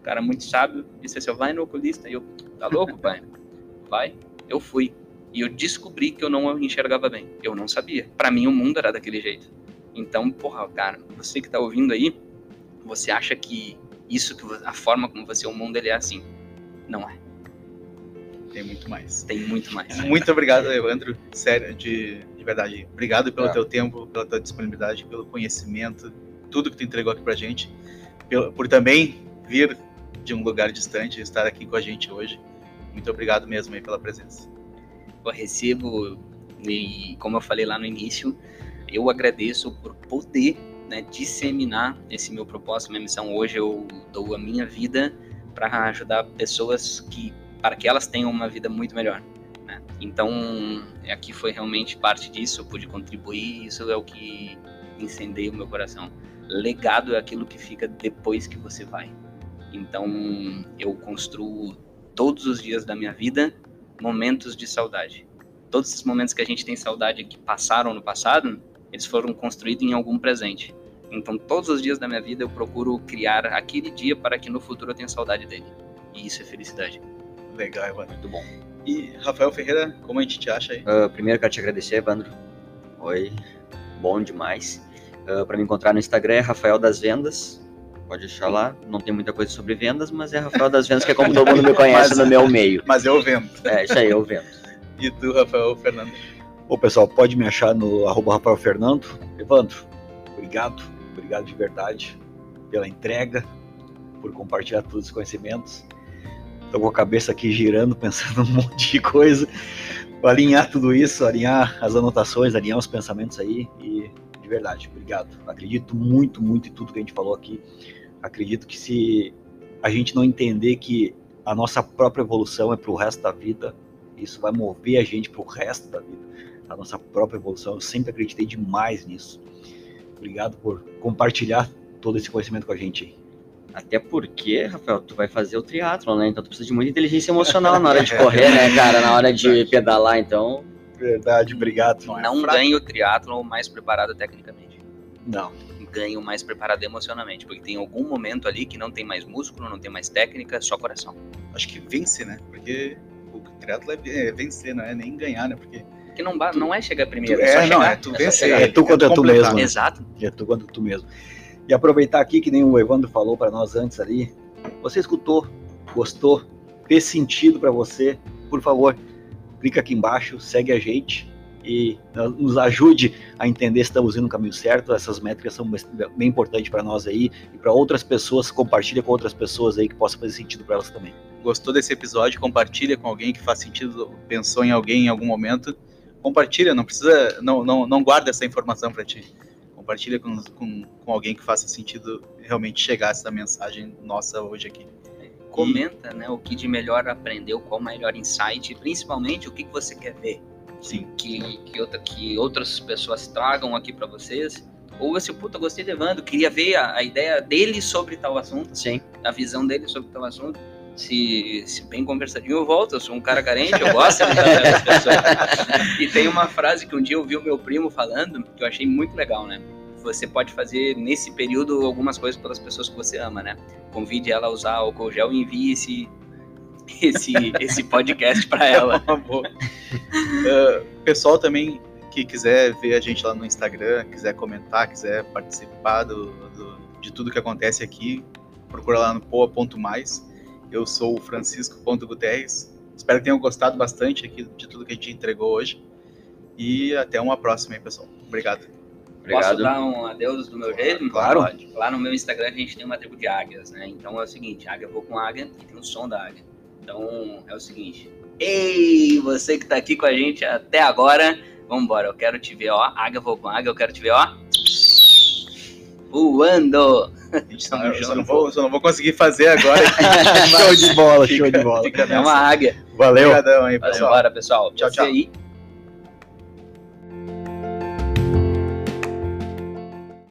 cara muito sábio, disse assim: vai no oculista. E eu, tá louco, pai? [LAUGHS] Vai. Eu fui. E eu descobri que eu não enxergava bem. Eu não sabia. Para mim, o mundo era daquele jeito. Então, porra, cara, você que tá ouvindo aí, você acha que isso que a forma como você o mundo ele é assim. Não é. Tem muito mais. Tem muito mais. [LAUGHS] Muito obrigado, Evandro. Sério, de, de verdade. Obrigado pelo é. teu tempo, pela tua disponibilidade, pelo conhecimento, tudo que tu entregou aqui pra gente. Por, por também vir de um lugar distante estar aqui com a gente hoje. Muito obrigado mesmo aí pela presença. Eu recebo, e como eu falei lá no início, eu agradeço por poder né, disseminar esse meu propósito, minha missão. Hoje eu dou a minha vida para ajudar pessoas que, para que elas tenham uma vida muito melhor. Né? Então, aqui foi realmente parte disso, eu pude contribuir, isso é o que incendeia o meu coração. Legado é aquilo que fica depois que você vai. Então, eu construo todos os dias da minha vida momentos de saudade. Todos esses momentos que a gente tem saudade que passaram no passado, eles foram construídos em algum presente. Então, todos os dias da minha vida eu procuro criar aquele dia para que no futuro eu tenha saudade dele. E isso é felicidade. Legal, Evandro. Muito bom. E Rafael Ferreira, como a gente te acha aí? Uh, primeiro quero te agradecer, Evandro. Foi bom demais. Uh, para me encontrar no Instagram é Rafael das Vendas. Pode achar lá. Não tem muita coisa sobre vendas, mas é Rafael das Vendas, que é como todo mundo me conhece Mas- no meu meio. Mas eu vendo. É, isso aí, eu vendo. E tu, Rafael Fernando? Bom, pessoal, pode me achar no arroba Rafael Fernando. Evandro, obrigado, obrigado de verdade pela entrega, por compartilhar todos os conhecimentos. Estou com a cabeça aqui girando, [LAUGHS] pensando um monte de coisa. Alinhar tudo isso, alinhar as anotações, alinhar os pensamentos aí. E de verdade, obrigado. Acredito muito, muito em tudo que a gente falou aqui. Acredito que se a gente não entender que a nossa própria evolução é para o resto da vida, isso vai mover a gente para o resto da vida a nossa própria evolução. Eu sempre acreditei demais nisso. Obrigado por compartilhar todo esse conhecimento com a gente. aí. Até porque, Rafael, tu vai fazer o triatlon, né? Então tu precisa de muita inteligência emocional na hora de [LAUGHS] correr, né, cara? Na hora de pedalar, então. Verdade, obrigado. Não ganho o triatlo mais preparado tecnicamente. Não, Ganho mais preparado emocionalmente, porque tem algum momento ali que não tem mais músculo, não tem mais técnica, só coração. Acho que vence, né? Porque o triatlo é é vencer, não é nem ganhar, né? Porque Que não, não é chegar primeiro, Tu- é, só é, não, chegar. é tu só vencer. chegar. É tu contra tu completar. mesmo, né? Exato. é tu quanto tu mesmo. E aproveitar aqui, que nem o Evandro falou para nós antes ali, você escutou, gostou, fez sentido para você, por favor, clica aqui embaixo, segue a gente e nos ajude a entender se estamos indo no caminho certo. Essas métricas são bem importantes para nós aí e para outras pessoas, compartilha com outras pessoas aí que possa fazer sentido para elas também. gostou desse episódio, compartilha com alguém que faz sentido, pensou em alguém em algum momento. Compartilha, não precisa, não, não, não guarda essa informação para ti. Compartilha com, com, com alguém que faça sentido realmente chegar essa mensagem nossa hoje aqui. Comenta, né, o que de melhor aprendeu, qual o melhor insight, e principalmente o que que você quer ver. Sim. que, que, outra, que outras pessoas tragam aqui para vocês. Ou assim, puta, gostei de Evandro, queria ver a, a ideia dele sobre tal assunto, Sim. a visão dele sobre tal assunto. Se, se bem conversadinho, eu volto. Eu sou um cara carente, eu gosto de das pessoas. E tem uma frase que um dia eu vi o meu primo falando, que eu achei muito legal, né? Você pode fazer nesse período algumas coisas pelas pessoas que você ama, né? Convide ela a usar álcool gel e envie esse, esse, esse podcast para ela. [LAUGHS] Boa. Ah, pessoal também que quiser ver a gente lá no Instagram, quiser comentar, quiser participar do, do- de tudo que acontece aqui, procura lá no poa.mais. Eu sou o Francisco.guterres. Espero que tenham gostado bastante aqui de tudo que a gente entregou hoje. E até uma próxima aí, pessoal. Obrigado. Obrigado. Posso dar um adeus do meu jeito? Claro. Pode. Lá no meu Instagram a gente tem uma tribo de águias, né? Então é o seguinte, águia vou com águia e tem o som da águia. Então é o seguinte. Ei, você que tá aqui com a gente até agora, vambora, eu quero te ver, ó. Águia vou com águia, eu quero te ver, ó. Voando! A gente só, Tamo eu só não vou, só não vou conseguir fazer agora. [LAUGHS] show de bola, show Fica- de bola. É uma águia. Valeu. Obrigadão aí, Valeu, pessoal. bora, pessoal. Tchau, tchau.